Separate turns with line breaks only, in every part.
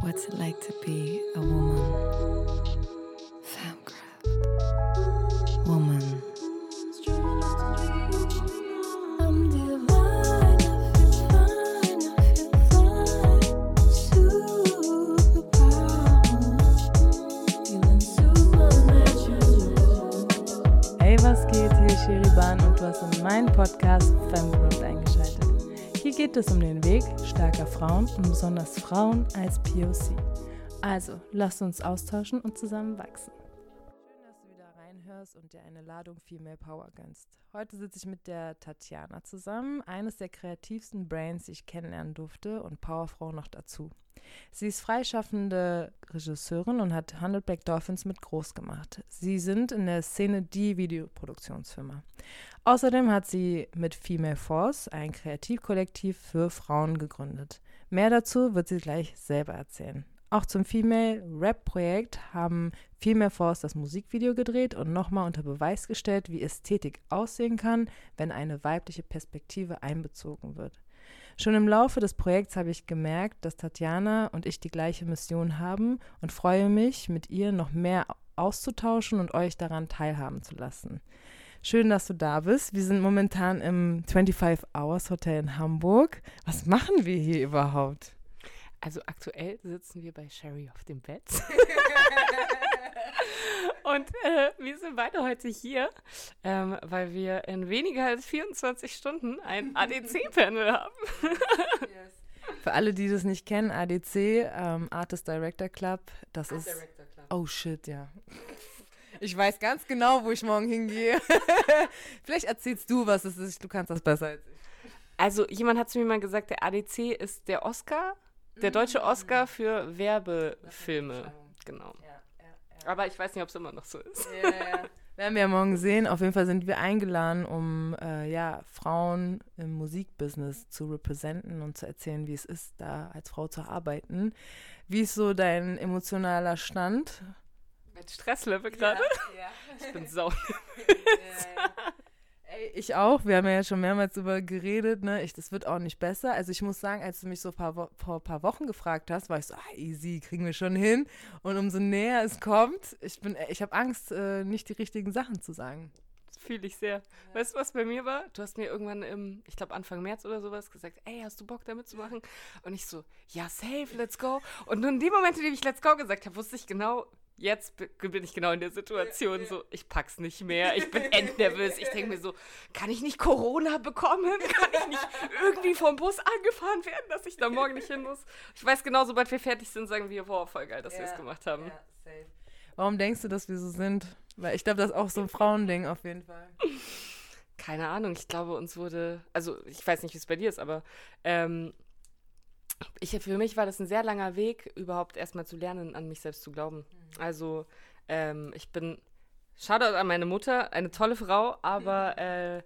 What's it like to be a woman? Femcraft. Woman. I'm divine, I feel fine, I feel fine. Superpower. Feeling supernatural.
Hey, was geht? Hier ist Sheriban und du hast in meinen Podcast Femgrowth eingeschaltet. Hier geht es um den Weg starker Frauen und besonders Frauen als POC. Also, lasst uns austauschen und zusammen wachsen. Reinhörst und dir eine Ladung Female Power gönnst. Heute sitze ich mit der Tatjana zusammen, eines der kreativsten Brains, die ich kennenlernen durfte und Powerfrau noch dazu. Sie ist freischaffende Regisseurin und hat 100 Black Dolphins mit groß gemacht. Sie sind in der Szene die Videoproduktionsfirma. Außerdem hat sie mit Female Force ein Kreativkollektiv für Frauen gegründet. Mehr dazu wird sie gleich selber erzählen. Auch zum Female Rap Projekt haben Female Force das Musikvideo gedreht und nochmal unter Beweis gestellt, wie Ästhetik aussehen kann, wenn eine weibliche Perspektive einbezogen wird. Schon im Laufe des Projekts habe ich gemerkt, dass Tatjana und ich die gleiche Mission haben und freue mich, mit ihr noch mehr auszutauschen und euch daran teilhaben zu lassen. Schön, dass du da bist. Wir sind momentan im 25 Hours Hotel in Hamburg. Was machen wir hier überhaupt?
Also aktuell sitzen wir bei Sherry auf dem Bett. Und äh, wir sind beide heute hier, ähm, weil wir in weniger als 24 Stunden ein ADC-Panel haben.
Für alle, die das nicht kennen, ADC, ähm, Artist Director Club, das ist. Oh shit, ja. Ich weiß ganz genau, wo ich morgen hingehe. Vielleicht erzählst du, was es ist. Du kannst das besser als ich.
Also jemand hat zu mir mal gesagt, der ADC ist der Oscar, der deutsche Oscar für Werbefilme. Genau. Aber ich weiß nicht, ob es immer noch so ist.
Ja, ja. Werden wir ja morgen sehen. Auf jeden Fall sind wir eingeladen, um äh, ja, Frauen im Musikbusiness zu repräsentieren und zu erzählen, wie es ist, da als Frau zu arbeiten. Wie ist so dein emotionaler Stand?
Mit Stresslevel gerade.
Ja,
Ich bin sau.
Ey, ich auch. Wir haben ja schon mehrmals darüber geredet. Ne? Ich, das wird auch nicht besser. Also ich muss sagen, als du mich so paar Wo vor ein paar Wochen gefragt hast, war ich so, ah, easy, kriegen wir schon hin. Und umso näher es kommt, ich bin, ich habe Angst, äh, nicht die richtigen Sachen zu sagen.
Das fühle ich sehr. Weißt du, was bei mir war? Du hast mir irgendwann im, ich glaube Anfang März oder sowas gesagt, ey, hast du Bock da mitzumachen? Und ich so, ja, safe, let's go. Und nur in dem Moment, in dem ich let's go gesagt habe, wusste ich genau, jetzt bi- bin ich genau in der Situation so, ich pack's nicht mehr, ich bin endnervös. Ich denke mir so, kann ich nicht Corona bekommen? Kann ich nicht irgendwie vom Bus angefahren werden, dass ich da morgen nicht hin muss? Ich weiß genau, sobald wir fertig sind, sagen wir, boah, voll geil, dass wir es gemacht haben.
Warum denkst du, dass wir so sind? Weil ich glaube, das ist auch so ein Frauending auf jeden Fall.
Keine Ahnung, ich glaube, uns wurde, also ich weiß nicht, wie es bei dir ist, aber ähm, ich, für mich war das ein sehr langer Weg, überhaupt erstmal zu lernen, an mich selbst zu glauben. Also ähm, ich bin, Shoutout an meine Mutter, eine tolle Frau, aber äh,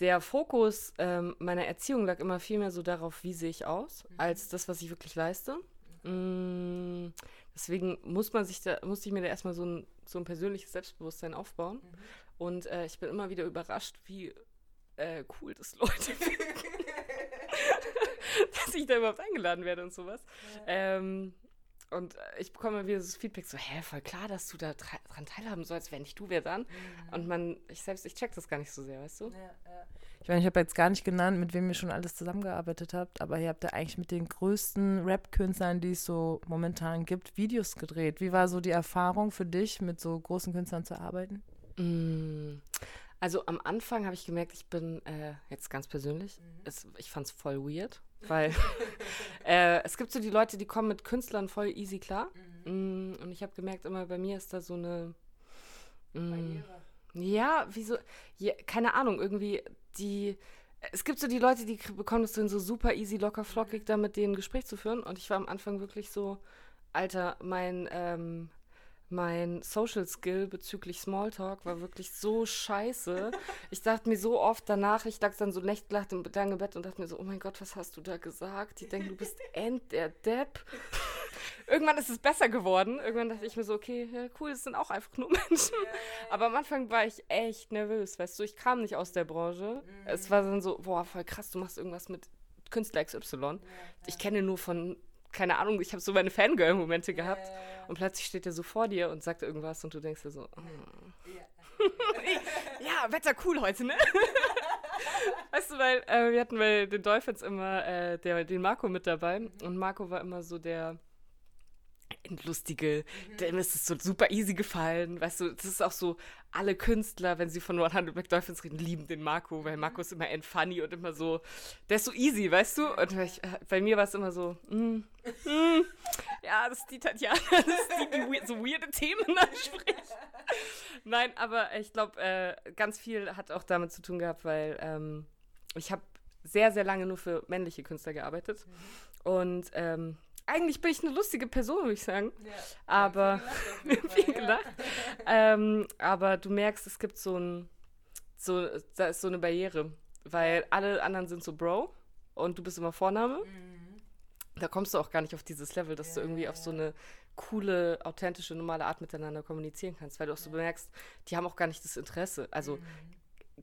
der Fokus ähm, meiner Erziehung lag immer viel mehr so darauf, wie sehe ich aus, als das, was ich wirklich leiste. Mm, deswegen muss man sich da, musste ich mir da erstmal so ein, so ein persönliches Selbstbewusstsein aufbauen. Und äh, ich bin immer wieder überrascht, wie äh, cool das Leute finden. dass ich da überhaupt eingeladen werde und sowas. Ähm, und äh, ich bekomme wieder das Feedback so, hä, voll klar, dass du da dra- dran teilhaben sollst, wenn nicht du, wer dann? Und man, ich selbst, ich check das gar nicht so sehr, weißt du?
Ich meine, ich habe jetzt gar nicht genannt, mit wem ihr schon alles zusammengearbeitet habt, aber ihr habt ja eigentlich mit den größten Rap-Künstlern, die es so momentan gibt, Videos gedreht. Wie war so die Erfahrung für dich, mit so großen Künstlern zu arbeiten?
Mm, Also am Anfang habe ich gemerkt, ich bin äh, jetzt ganz persönlich, es, ich fand es voll weird, weil äh, es gibt so die Leute, die kommen mit Künstlern voll easy klar. Mm, und ich habe gemerkt, immer bei mir ist da so eine. Mm, ja, wieso? Ja, keine Ahnung, irgendwie die. Es gibt so die Leute, die bekommen das dann so super easy, locker, flockig, da mit denen ein Gespräch zu führen. Und ich war am Anfang wirklich so, Alter, mein, ähm, mein Social Skill bezüglich Smalltalk war wirklich so scheiße. Ich dachte mir so oft danach, ich lag dann so nächtlich im lange Bett und dachte mir so, oh mein Gott, was hast du da gesagt? Die denken, du bist end der Depp. Irgendwann ist es besser geworden. Irgendwann dachte ich mir so, okay, ja, cool, das sind auch einfach nur Menschen. Aber am Anfang war ich echt nervös, weißt du, ich kam nicht aus der Branche. Es war dann so, boah, voll krass, du machst irgendwas mit Künstler XY. Ich kenne nur von keine Ahnung, ich habe so meine Fangirl-Momente gehabt. Und plötzlich steht er so vor dir und sagt irgendwas und du denkst dir so, oh. ja, Wetter cool heute, ne? weißt du, weil äh, wir hatten bei den Dolphins immer äh, der, den Marco mit dabei und Marco war immer so der lustige, dem ist es so super easy gefallen, weißt du, das ist auch so, alle Künstler, wenn sie von 100 Black Dolphins reden, lieben den Marco, weil Marco ist immer end funny und immer so, der ist so easy, weißt du, und ich, äh, bei mir war es immer so, mm, mm, ja, das ist die Tatjana, das ist die, die weir- so weirde Themen anspricht. Nein, aber ich glaube, äh, ganz viel hat auch damit zu tun gehabt, weil ähm, ich habe sehr, sehr lange nur für männliche Künstler gearbeitet. Und ähm, eigentlich bin ich eine lustige Person, würde ich sagen. Aber viel gelacht. ähm, aber du merkst, es gibt so ein, so, da ist so eine Barriere, weil alle anderen sind so Bro und du bist immer Vorname. Da kommst du auch gar nicht auf dieses Level, dass du irgendwie auf so eine coole, authentische, normale Art miteinander kommunizieren kannst, weil du auch so bemerkst, die haben auch gar nicht das Interesse. Also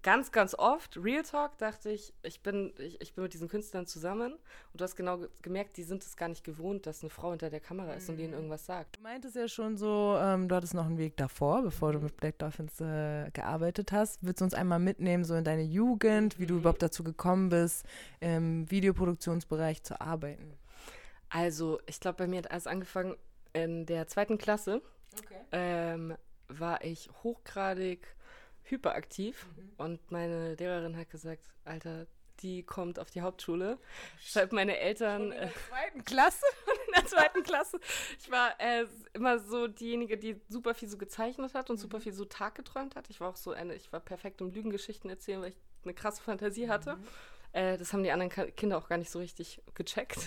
ganz, ganz oft, Real Talk, dachte ich, ich bin, ich, ich bin mit diesen Künstlern zusammen und du hast genau ge- gemerkt, die sind es gar nicht gewohnt, dass eine Frau hinter der Kamera ist und denen irgendwas sagt.
Du meintest ja schon so, ähm, du hattest noch einen Weg davor, bevor du mit Black Dolphins äh, gearbeitet hast. Willst du uns einmal mitnehmen, so in deine Jugend, wie du überhaupt dazu gekommen bist, im Videoproduktionsbereich zu arbeiten?
Also, ich glaube, bei mir hat alles angefangen in der zweiten Klasse.
Okay.
ähm, war ich hochgradig hyperaktiv und meine Lehrerin hat gesagt, Alter, die kommt auf die Hauptschule. Deshalb meine Eltern äh,
Zweiten Klasse?
in der zweiten Klasse. Ich war äh, immer so diejenige, die super viel so gezeichnet hat und super viel so Tag geträumt hat. Ich war auch so eine, ich war perfekt im Lügengeschichten erzählen, weil ich eine krasse Fantasie hatte. Äh, das haben die anderen Ka Kinder auch gar nicht so richtig gecheckt.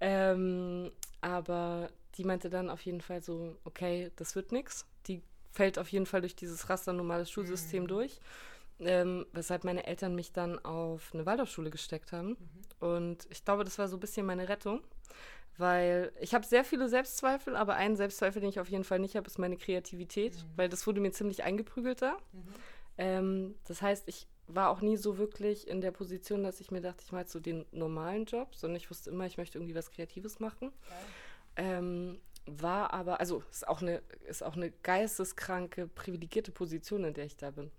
Ähm, aber die meinte dann auf jeden Fall so, okay, das wird nix. Fällt auf jeden Fall durch dieses Raster normales Schulsystem durch. Ähm, weshalb meine Eltern mich dann auf eine Waldorfschule gesteckt haben. Und ich glaube, das war so ein bisschen meine Rettung. Weil ich habe sehr viele Selbstzweifel, aber einen Selbstzweifel, den ich auf jeden Fall nicht habe, ist meine Kreativität, weil das wurde mir ziemlich eingeprügelt da. Ähm, das heißt, ich war auch nie so wirklich in der Position, dass ich mir dachte, ich mache so den normalen Job, sondern ich wusste immer, ich möchte irgendwie was Kreatives machen. Ähm, war aber, also ist auch eine, ist auch eine geisteskranke, privilegierte Position, in der ich da bin.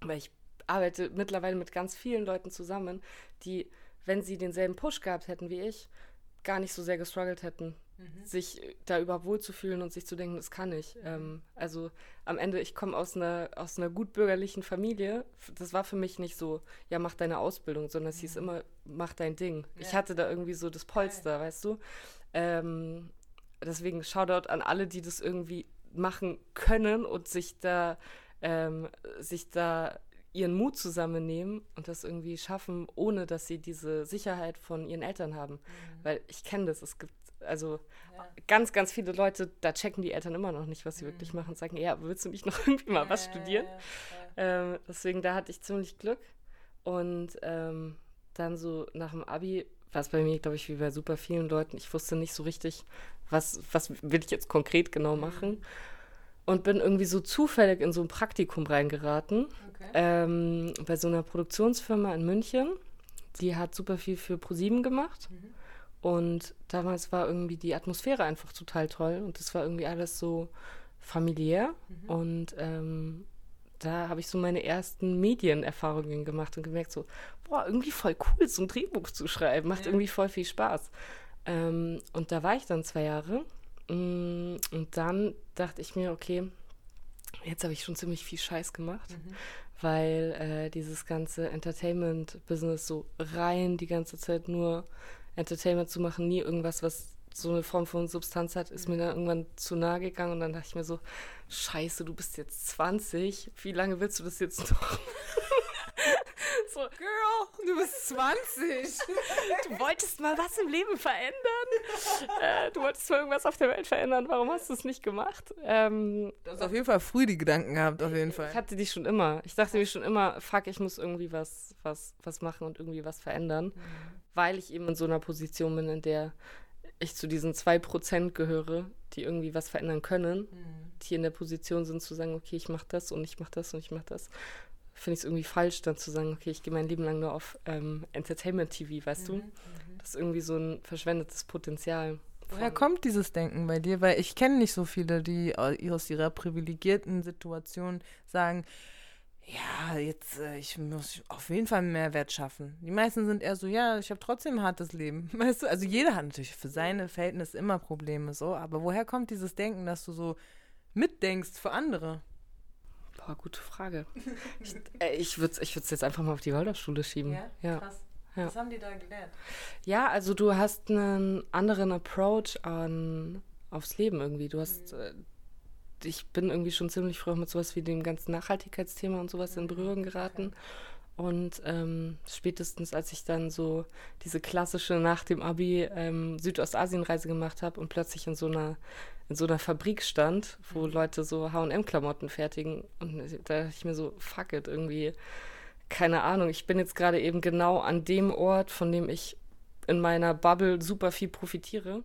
Weil ich arbeite mittlerweile mit ganz vielen Leuten zusammen, die, wenn sie denselben Push gehabt hätten wie ich, gar nicht so sehr gestruggelt hätten, sich da überhaupt wohlzufühlen und sich zu denken, das kann ich. Ähm, also am Ende, ich komme aus einer, aus einer gut bürgerlichen Familie. Das war für mich nicht so, ja, mach deine Ausbildung, sondern es hieß immer, mach dein Ding. Ich hatte da irgendwie so das Polster, weißt du? Ähm, deswegen Shoutout an alle, die das irgendwie machen können und sich da, ähm, sich da ihren Mut zusammennehmen und das irgendwie schaffen, ohne dass sie diese Sicherheit von ihren Eltern haben. Weil ich kenne das, es gibt also ganz, ganz viele Leute, da checken die Eltern immer noch nicht, was sie wirklich machen und sagen, ja, willst du nicht noch irgendwie mal was studieren? Ähm, deswegen, da hatte ich ziemlich Glück. Und ähm, dann so nach dem Abi war es bei mir, glaube ich, wie bei super vielen Leuten. Ich wusste nicht so richtig, was, was will ich jetzt konkret genau machen. Und bin irgendwie so zufällig in so ein Praktikum reingeraten. Ähm, bei so einer Produktionsfirma in München. Die hat super viel für ProSieben gemacht. Und damals war irgendwie die Atmosphäre einfach total toll. Und es war irgendwie alles so familiär. Und ähm, da habe ich so meine ersten Medienerfahrungen gemacht und gemerkt, so, boah, irgendwie voll cool, so ein Drehbuch zu schreiben. Macht irgendwie voll viel Spaß. Ähm, und da war ich dann zwei Jahre. Mm, Und dann dachte ich mir, okay, jetzt habe ich schon ziemlich viel Scheiß gemacht, weil äh, dieses ganze Entertainment-Business so rein die ganze Zeit nur Entertainment zu machen, nie irgendwas, was so eine Form von Substanz hat, ist mir dann irgendwann zu nahe gegangen und dann dachte ich mir so, scheiße, du bist jetzt 20, wie lange willst du das jetzt noch? so,
Girl, du bist 20.
du wolltest mal was im Leben verändern. äh, du wolltest mal irgendwas auf der Welt verändern. Warum hast du es nicht gemacht? Ähm,
Du hast auf jeden Fall früh die Gedanken gehabt, auf jeden
ich
Fall.
hatte die schon immer. Ich dachte mir schon immer, fuck, ich muss irgendwie was, was, was machen und irgendwie was verändern. Weil ich eben in so einer Position bin, in der ich zu diesen 2% gehöre, die irgendwie was verändern können, die in der Position sind zu sagen, okay, ich mache das und ich mache das und ich mache das. Finde ich es irgendwie falsch, dann zu sagen, okay, ich gehe mein Leben lang nur auf ähm, Entertainment-TV, weißt du? Das ist irgendwie so ein verschwendetes Potenzial.
Woher kommt dieses Denken bei dir? Weil ich kenne nicht so viele, die au- aus ihrer privilegierten Situation sagen, ja, jetzt, äh, ich muss auf jeden Fall einen Mehrwert schaffen. Die meisten sind eher so, ja, ich habe trotzdem ein hartes Leben. Weißt du, also jeder hat natürlich für seine Verhältnisse immer Probleme so, aber woher kommt dieses Denken, dass du so mitdenkst für andere?
Boah, gute Frage. Ich, äh, ich würde es jetzt einfach mal auf die Waldorfschule schieben. Ja.
krass.
Ja.
Was haben die da gelernt?
Ja, also du hast einen anderen Approach an aufs Leben irgendwie. Du hast, äh, ich bin irgendwie schon ziemlich früh auch mit sowas wie dem ganzen Nachhaltigkeitsthema und sowas in Berührung geraten. Und ähm, spätestens als ich dann so diese klassische nach dem Abi ähm, Südostasienreise gemacht habe und plötzlich in so einer in so einer Fabrik stand, wo Leute so H&M-Klamotten fertigen und da dachte ich mir so, fuck it, irgendwie, keine Ahnung, ich bin jetzt gerade eben genau an dem Ort, von dem ich in meiner Bubble super viel profitiere.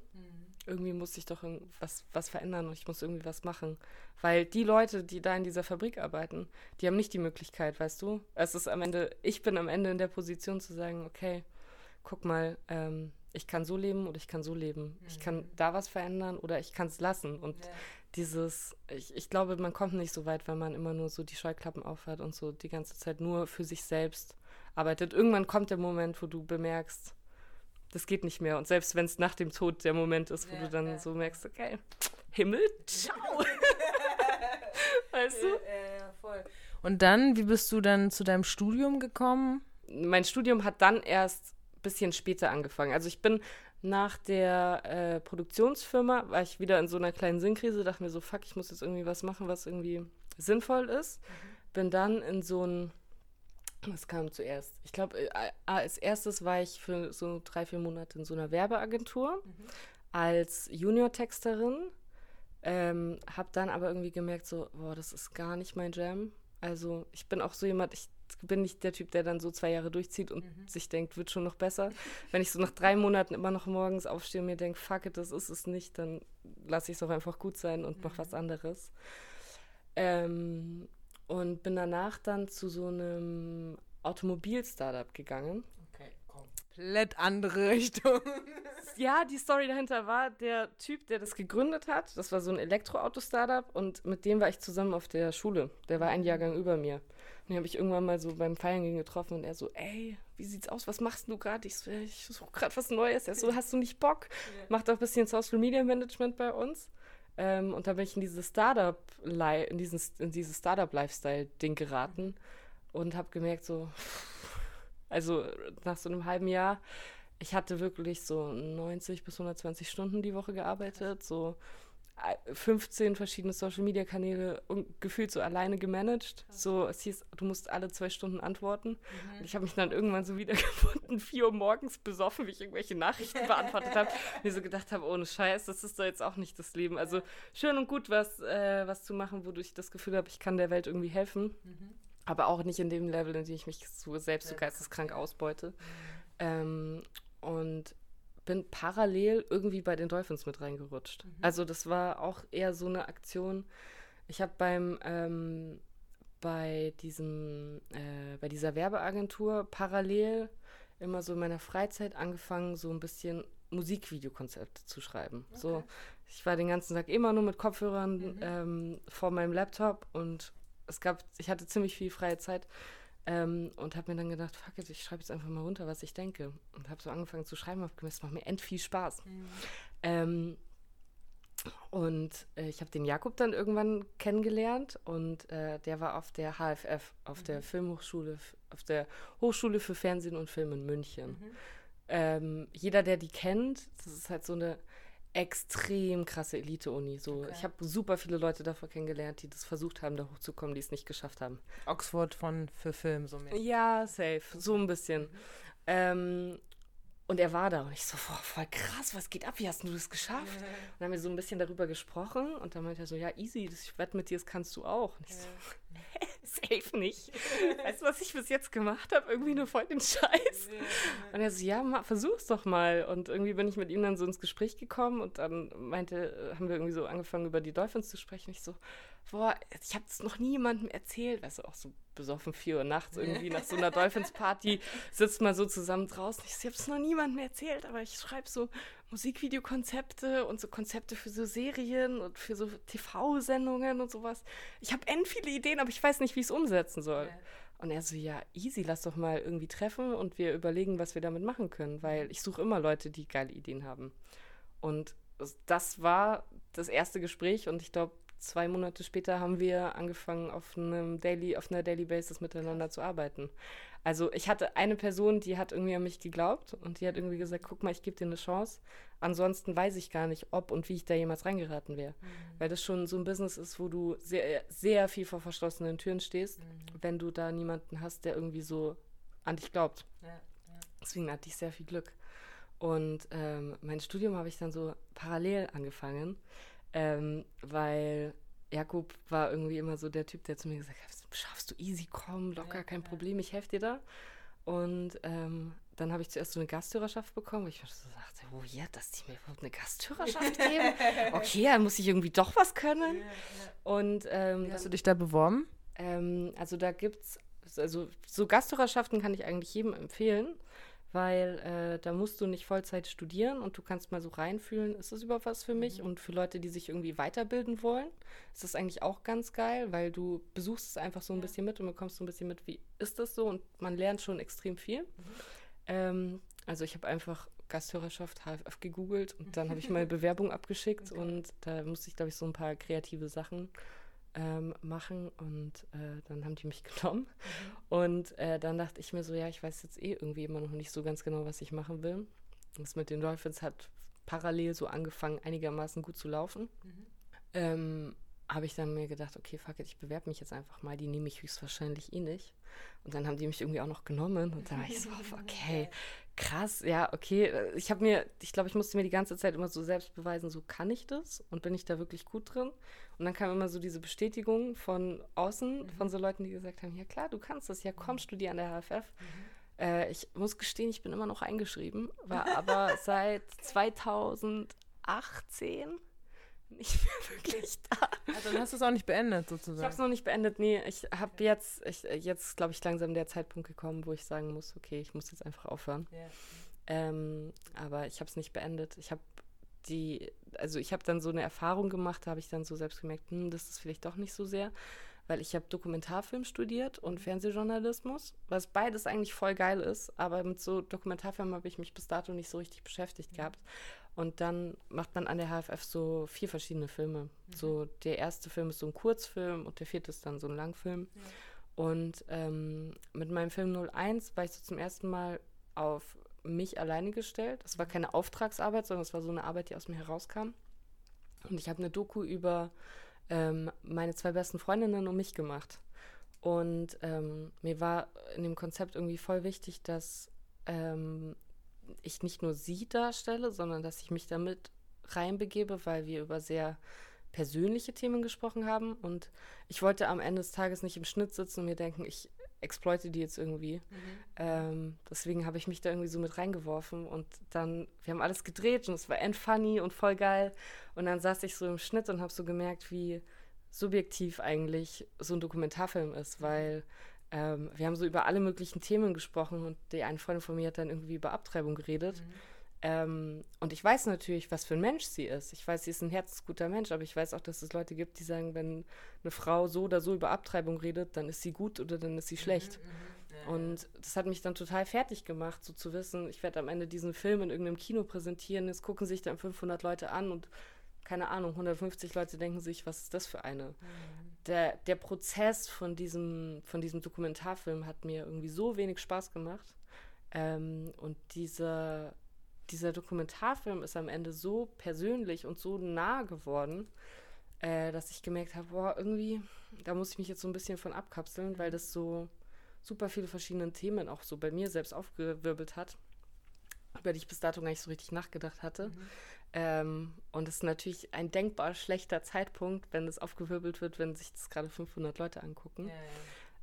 Irgendwie muss ich doch was, was verändern und ich muss irgendwie was machen. Weil die Leute, die da in dieser Fabrik arbeiten, die haben nicht die Möglichkeit, weißt du? Es ist am Ende, ich bin am Ende in der Position zu sagen, okay, guck mal, ähm, ich kann so leben oder ich kann so leben. Ich kann da was verändern oder ich kann es lassen. Und dieses, ich, ich glaube, man kommt nicht so weit, wenn man immer nur so die Scheuklappen aufhat und so die ganze Zeit nur für sich selbst arbeitet. Irgendwann kommt der Moment, wo du bemerkst, das geht nicht mehr. Und selbst wenn es nach dem Tod der Moment ist, wo
Ja,
du dann
ja.
so merkst, okay, Himmel, ciao. weißt du?
ja, voll. Und dann, wie bist du dann zu deinem Studium gekommen?
mein Studium hat dann erst bisschen später angefangen. Also ich bin nach der äh, Produktionsfirma, war ich wieder in so einer kleinen Sinnkrise, dachte mir so, fuck, ich muss jetzt irgendwie was machen, was irgendwie sinnvoll ist. Bin dann in so ein, was kam zuerst? Ich glaube, äh, als erstes war ich für so drei, vier Monate in so einer Werbeagentur als Junior-Texterin. Ähm, hab dann aber irgendwie gemerkt, so, boah, das ist gar nicht mein Jam. Also ich bin auch so jemand, ich bin nicht der Typ, der dann so zwei Jahre durchzieht und sich denkt, wird schon noch besser. Wenn ich so nach drei Monaten immer noch morgens aufstehe und mir denke, fuck it, das ist es nicht, dann lasse ich es auch einfach gut sein und mach was anderes. Ähm, und bin danach dann zu so einem Automobil-Startup gegangen.
Okay, komplett andere Richtung.
Ja, die Story dahinter war, der Typ, der das gegründet hat, das war so ein Elektroauto-Startup und mit dem war ich zusammen auf der Schule. Der war ein Jahrgang über mir. Und den habe ich irgendwann mal so beim Feiern gehen getroffen und er so, ey, wie sieht's aus? Was machst du gerade? Ich so, "Ja, ich suche gerade was Neues. Er so, hast du nicht Bock? Mach doch ein bisschen Social Media Management bei uns. Ähm, und da bin ich in dieses Startup, in diesen, in dieses Startup-Lifestyle-Ding geraten und habe gemerkt, so, also nach so einem halben Jahr, ich hatte wirklich so 90 bis 120 Stunden die Woche gearbeitet, so 15 verschiedene Social Media Kanäle und gefühlt so alleine gemanagt. So, es hieß, du musst alle zwei Stunden antworten. Und ich habe mich dann irgendwann so wiedergefunden, 4 Uhr morgens besoffen, wie ich irgendwelche Nachrichten beantwortet habe. Mir so gedacht habe, ohne Scheiß, das ist doch jetzt auch nicht das Leben. Also schön und gut, was, äh, was zu machen, wodurch ich das Gefühl habe, ich kann der Welt irgendwie helfen. Aber auch nicht in dem Level, in dem ich mich so selbst so geisteskrank ausbeute. Ähm, und bin parallel irgendwie bei den Dolphins mit reingerutscht. Also das war auch eher so eine Aktion. Ich habe beim ähm, bei diesem äh, bei dieser Werbeagentur parallel immer so in meiner Freizeit angefangen, so ein bisschen Musikvideokonzepte zu schreiben. So, ich war den ganzen Tag immer nur mit Kopfhörern ähm, vor meinem Laptop und es gab, ich hatte ziemlich viel freie Zeit ähm, und habe mir dann gedacht, fuck it, ich schreibe jetzt einfach mal runter, was ich denke. Und habe so angefangen zu schreiben, habe gemerkt, es macht mir end viel Spaß. Ähm, und äh, ich habe den Jakob dann irgendwann kennengelernt und äh, der war auf der HFF, auf der Filmhochschule, auf der Hochschule für Fernsehen und Film in München. Ähm, jeder, der die kennt, das ist halt so eine extrem krasse Elite-Uni. So, Ich habe super viele Leute davor kennengelernt, die das versucht haben, da hochzukommen, die es nicht geschafft haben.
Oxford von für Film so mehr.
Ja, safe. So ein bisschen. Ähm, und er war da und ich so, boah, voll krass, was geht ab? Wie hast du das geschafft? Und dann haben wir so ein bisschen darüber gesprochen und dann meinte er so, ja, easy, das, ich wette mit dir, das kannst du auch. Und ich so, hä, safe nicht. Weißt du, was ich bis jetzt gemacht habe? Irgendwie nur voll den Scheiß. Und er so, ja, ma, versuch's doch mal. Und irgendwie bin ich mit ihm dann so ins Gespräch gekommen und dann meinte, äh, haben wir irgendwie so angefangen, über die Dolphins zu sprechen. Ich so, boah, ich habe das noch nie jemandem erzählt, weißt du, auch so besoffen, 4 Uhr nachts irgendwie nach so einer Dolphins-Party, sitzt man so zusammen draußen. Ich habe es noch niemandem erzählt, aber ich schreibe so Musikvideokonzepte und so Konzepte für so Serien und für so TV-Sendungen und sowas. Ich habe end viele Ideen, aber ich weiß nicht, wie ich es umsetzen soll.
Ja.
Und er so, ja, easy, lass doch mal irgendwie treffen und wir überlegen, was wir damit machen können, weil ich suche immer Leute, die geile Ideen haben. Und das- das war das erste Gespräch und ich glaube, zwei Monate später haben wir angefangen, auf einem Daily, auf einer Daily Basis miteinander zu arbeiten. Also ich hatte eine Person, die hat irgendwie an mich geglaubt und die hat irgendwie gesagt, guck mal, ich gebe dir eine Chance. Ansonsten weiß ich gar nicht, ob und wie ich da jemals reingeraten wäre. Weil das schon so ein Business ist, wo du sehr, sehr viel vor verschlossenen Türen stehst, wenn du da niemanden hast, der irgendwie so an dich glaubt.
Ja, ja.
Deswegen hatte ich sehr viel Glück. Und ähm, mein Studium habe ich dann so parallel angefangen, ähm, weil Jakob war irgendwie immer so der Typ, der zu mir gesagt hat, schaffst du easy, komm, locker,
Ja,
kein
ja.
Problem, ich helfe dir da. Und ähm, dann habe ich zuerst so eine Gasthörerschaft bekommen, wo ich so dachte, oh ja, dass die mir überhaupt eine Gasthörerschaft geben? Okay, dann muss ich irgendwie doch was können. Und ähm,
hast du dich da beworben?
ähm, also da gibt's, also so Gasthörerschaften kann ich eigentlich jedem empfehlen, weil äh, da musst du nicht Vollzeit studieren und du kannst mal so reinfühlen, ist das überhaupt was für mich? Und für Leute, die sich irgendwie weiterbilden wollen, ist das eigentlich auch ganz geil, weil du besuchst es einfach so ein bisschen mit und bekommst so ein bisschen mit, wie ist das so? Und man lernt schon extrem viel. Ähm, also ich habe einfach Gasthörerschaft HFF gegoogelt und dann habe ich meine Bewerbung abgeschickt und da musste ich, glaube ich, so ein paar kreative Sachen ähm, machen und äh, dann haben die mich genommen. Und äh, dann dachte ich mir so, ja, ich weiß jetzt eh irgendwie immer noch nicht so ganz genau, was ich machen will. Das mit den Dolphins hat parallel so angefangen, einigermaßen gut zu laufen. Ähm, habe ich dann mir gedacht, okay, fuck it, ich bewerbe mich jetzt einfach mal, die nehme ich höchstwahrscheinlich eh nicht. Und dann haben die mich irgendwie auch noch genommen und dann war ich so, okay, krass, ja, okay. Ich habe mir, ich glaube, ich musste mir die ganze Zeit immer so selbst beweisen, so kann ich das und bin ich da wirklich gut drin. Und dann kam immer so diese Bestätigung von außen, von so Leuten, die gesagt haben, ja klar, du kannst das, ja komm, studier an der HFF. Äh, ich muss gestehen, ich bin immer noch eingeschrieben, war aber seit 2018 nicht mehr wirklich da.
Ja, dann hast du es auch nicht beendet,
Ich habe es
sozusagen.
noch nicht beendet. Nee, ich habe jetzt, ich, jetzt glaube ich, langsam der Zeitpunkt gekommen, wo ich sagen muss, okay, ich muss jetzt einfach aufhören.
Ja.
Ähm, aber ich habe es nicht beendet. Ich habe die, also ich habe dann so eine Erfahrung gemacht, da habe ich dann so selbst gemerkt, hm, das ist vielleicht doch nicht so sehr, weil ich habe Dokumentarfilm studiert und Fernsehjournalismus, was beides eigentlich voll geil ist, aber mit so Dokumentarfilmen habe ich mich bis dato nicht so richtig beschäftigt gehabt. Und dann macht man an der HFF so vier verschiedene Filme. So der erste Film ist so ein Kurzfilm und der vierte ist dann so ein Langfilm. Und ähm, mit meinem Film 01 war ich so zum ersten Mal auf mich alleine gestellt. Das war keine Auftragsarbeit, sondern es war so eine Arbeit, die aus mir herauskam. Und ich habe eine Doku über ähm, meine zwei besten Freundinnen und mich gemacht. Und ähm, mir war in dem Konzept irgendwie voll wichtig, dass ähm, ich nicht nur sie darstelle, sondern dass ich mich damit reinbegebe, weil wir über sehr persönliche Themen gesprochen haben. Und ich wollte am Ende des Tages nicht im Schnitt sitzen und mir denken, ich exploite die jetzt irgendwie. Ähm, deswegen habe ich mich da irgendwie so mit reingeworfen und dann, wir haben alles gedreht und es war end funny und voll geil. Und dann saß ich so im Schnitt und habe so gemerkt, wie subjektiv eigentlich so ein Dokumentarfilm ist, weil ähm, wir haben so über alle möglichen Themen gesprochen und die eine Freundin von mir hat dann irgendwie über Abtreibung geredet. Ähm, und ich weiß natürlich, was für ein Mensch sie ist. Ich weiß, sie ist ein herzensguter Mensch, aber ich weiß auch, dass es Leute gibt, die sagen, wenn eine Frau so oder so über Abtreibung redet, dann ist sie gut oder dann ist sie schlecht. Und das hat mich dann total fertig gemacht, so zu wissen, ich werde am Ende diesen Film in irgendeinem Kino präsentieren, es gucken sich dann 500 Leute an und keine Ahnung, 150 Leute denken sich, was ist das für eine? Der, der Prozess von diesem, von diesem Dokumentarfilm hat mir irgendwie so wenig Spaß gemacht. Ähm, und dieser, dieser Dokumentarfilm ist am Ende so persönlich und so nah geworden, äh, dass ich gemerkt habe, boah, irgendwie, da muss ich mich jetzt so ein bisschen von abkapseln, weil das so super viele verschiedene Themen auch so bei mir selbst aufgewirbelt hat, über die ich bis dato gar nicht so richtig nachgedacht hatte. Ähm, und es ist natürlich ein denkbar schlechter Zeitpunkt, wenn es aufgewirbelt wird, wenn sich das gerade 500 Leute angucken.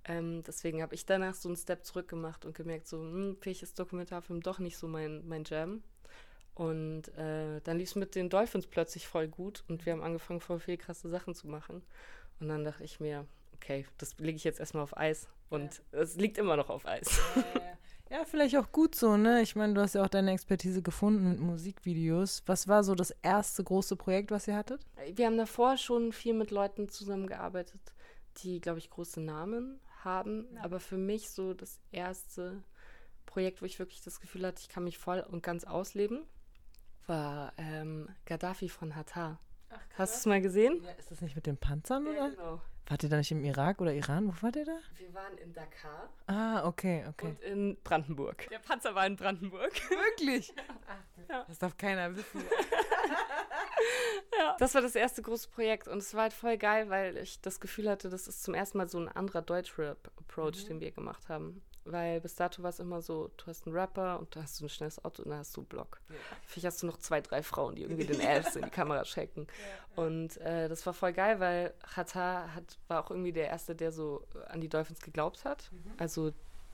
Ähm, deswegen habe ich danach so einen Step zurück gemacht und gemerkt, so, hm, vielleicht ist Dokumentarfilm doch nicht so mein, mein Jam. Und äh, dann lief es mit den Dolphins plötzlich voll gut und wir haben angefangen, voll viele krasse Sachen zu machen. Und dann dachte ich mir, okay, das lege ich jetzt erstmal auf Eis. Und es liegt immer noch auf Eis.
Ja, vielleicht auch gut so, ne? Ich meine, du hast ja auch deine Expertise gefunden mit Musikvideos. Was war so das erste große Projekt, was ihr hattet?
Wir haben davor schon viel mit Leuten zusammengearbeitet, die, glaube ich, große Namen haben. Aber für mich so das erste Projekt, wo ich wirklich das Gefühl hatte, ich kann mich voll und ganz ausleben, war ähm, Gaddafi von Hatar. Hast du es mal gesehen?
Ja, ist das nicht mit den Panzern, oder?
genau.
Wart ihr da nicht im Irak oder Iran? Wo wart ihr da?
Wir waren in Dakar
Ah, okay, okay.
und in Brandenburg. Der Panzer war in Brandenburg.
Wirklich?
Ja.
Das darf keiner wissen.
Ja. Das war das erste große Projekt und es war halt voll geil, weil ich das Gefühl hatte, das ist zum ersten Mal so ein anderer Deutschrap-Approach, den wir gemacht haben. Weil bis dato war es immer so, du hast einen Rapper und da hast du ein schnelles Auto und da hast du einen Block. Vielleicht hast du noch zwei, drei Frauen, die irgendwie den Ass in die Kamera checken. Und äh, das war voll geil, weil Hatar hat, war auch irgendwie der Erste, der so an die Dolphins geglaubt hat. Also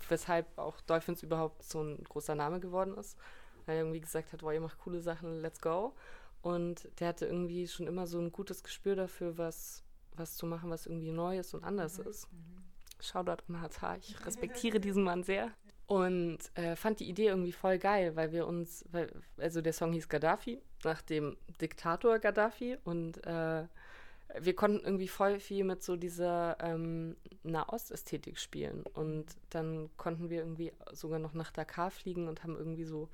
weshalb auch Dolphins überhaupt so ein großer Name geworden ist. Weil er irgendwie gesagt hat, boah, ihr macht coole Sachen, let's go. Und der hatte irgendwie schon immer so ein gutes Gespür dafür, was, was zu machen, was irgendwie neu ist und anders ist. Shoutout an Hatar, ich respektiere diesen Mann sehr. Und äh, fand die Idee irgendwie voll geil, weil wir uns, weil, also der Song hieß Gaddafi, nach dem Diktator Gaddafi. Und äh, wir konnten irgendwie voll viel mit so dieser ähm, Nahost-Ästhetik spielen. Und dann konnten wir irgendwie sogar noch nach Dakar fliegen und haben irgendwie so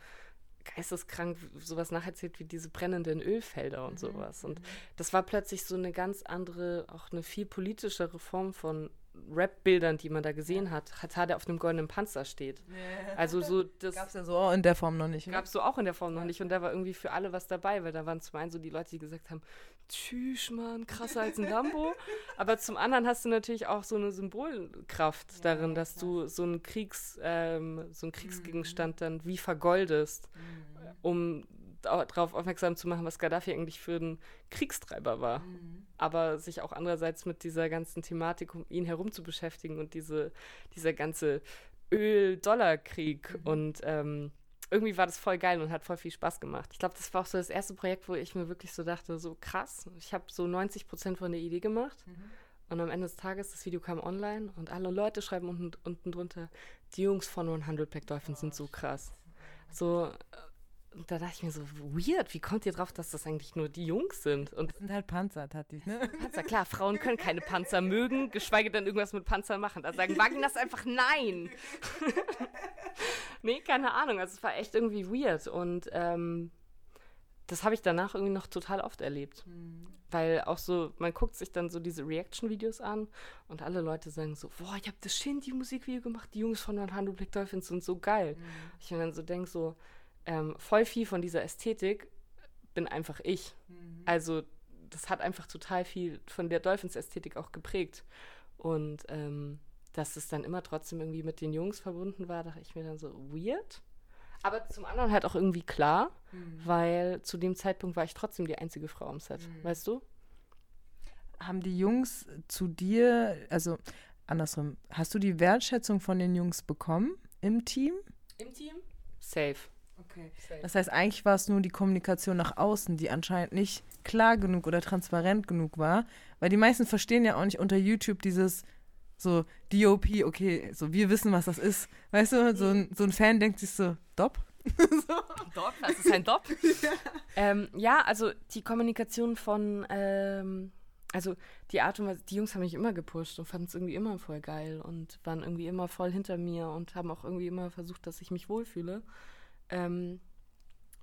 geisteskrank sowas nacherzählt wie diese brennenden Ölfelder und sowas. Und das war plötzlich so eine ganz andere, auch eine viel politischere Form von Rap-Bildern, die man da gesehen hat. Hatar, der auf einem goldenen Panzer steht. Also so, das
Gab's ja so in der Form noch nicht. Ne?
gab es so auch in der Form noch nicht. Und da war irgendwie für alle was dabei, weil da waren zum einen so die Leute, die gesagt haben, tschüss, Mann, krasser als ein Lambo. Aber zum anderen hast du natürlich auch so eine Symbolkraft darin, dass du so einen Kriegs, ähm, so einen Kriegsgegenstand dann wie vergoldest, um darauf aufmerksam zu machen, was Gaddafi eigentlich für ein Kriegstreiber war. Aber sich auch andererseits mit dieser ganzen Thematik um ihn herum zu beschäftigen und diese, dieser ganze Öl-Dollar-Krieg und ähm, irgendwie war das voll geil und hat voll viel Spaß gemacht. Ich glaube, das war auch so das erste Projekt, wo ich mir wirklich so dachte, so krass, ich habe so 90 Prozent von der Idee gemacht und am Ende des Tages, das Video kam online und alle Leute schreiben unten, unten drunter, die Jungs von 100 Black Dolphins sind so krass. So, äh, und da dachte ich mir so, weird, wie kommt ihr drauf, dass das eigentlich nur die Jungs sind? Und
Das sind halt Panzer, Tati, ne?
Panzer, klar, Frauen können keine Panzer mögen, geschweige denn irgendwas mit Panzer machen. Da sagen Vaginas einfach nein. nee, keine Ahnung. Also es war echt irgendwie weird. Und ähm, das habe ich danach irgendwie noch total oft erlebt. Weil auch so, man guckt sich dann so diese Reaction-Videos an und alle Leute sagen so, boah, ich habe das Shindy-Musikvideo gemacht, die Jungs von 100 Black Dolphins sind so geil. Ich mir dann so denke so, ähm, voll viel von dieser Ästhetik bin einfach ich. Also das hat einfach total viel von der Dolphins-Ästhetik auch geprägt. Und ähm, dass es dann immer trotzdem irgendwie mit den Jungs verbunden war, dachte ich mir dann so, weird. Aber zum anderen halt auch irgendwie klar, weil zu dem Zeitpunkt war ich trotzdem die einzige Frau am Set. Weißt du?
Haben die Jungs zu dir, also andersrum, hast du die Wertschätzung von den Jungs bekommen im Team?
Im Team? Safe.
Okay. Das heißt, eigentlich war es nur die Kommunikation nach außen, die anscheinend nicht klar genug oder transparent genug war, weil die meisten verstehen ja auch nicht unter YouTube dieses so DOP, okay, so wir wissen, was das ist. Weißt du, so ein, so ein Fan denkt sich so, Dop?
Dop? Was ist ein Dop? ähm, ja, also die Kommunikation von, ähm, also die Art und Weise, die Jungs haben mich immer gepusht und fanden es irgendwie immer voll geil und waren irgendwie immer voll hinter mir und haben auch irgendwie immer versucht, dass ich mich wohlfühle. Ähm,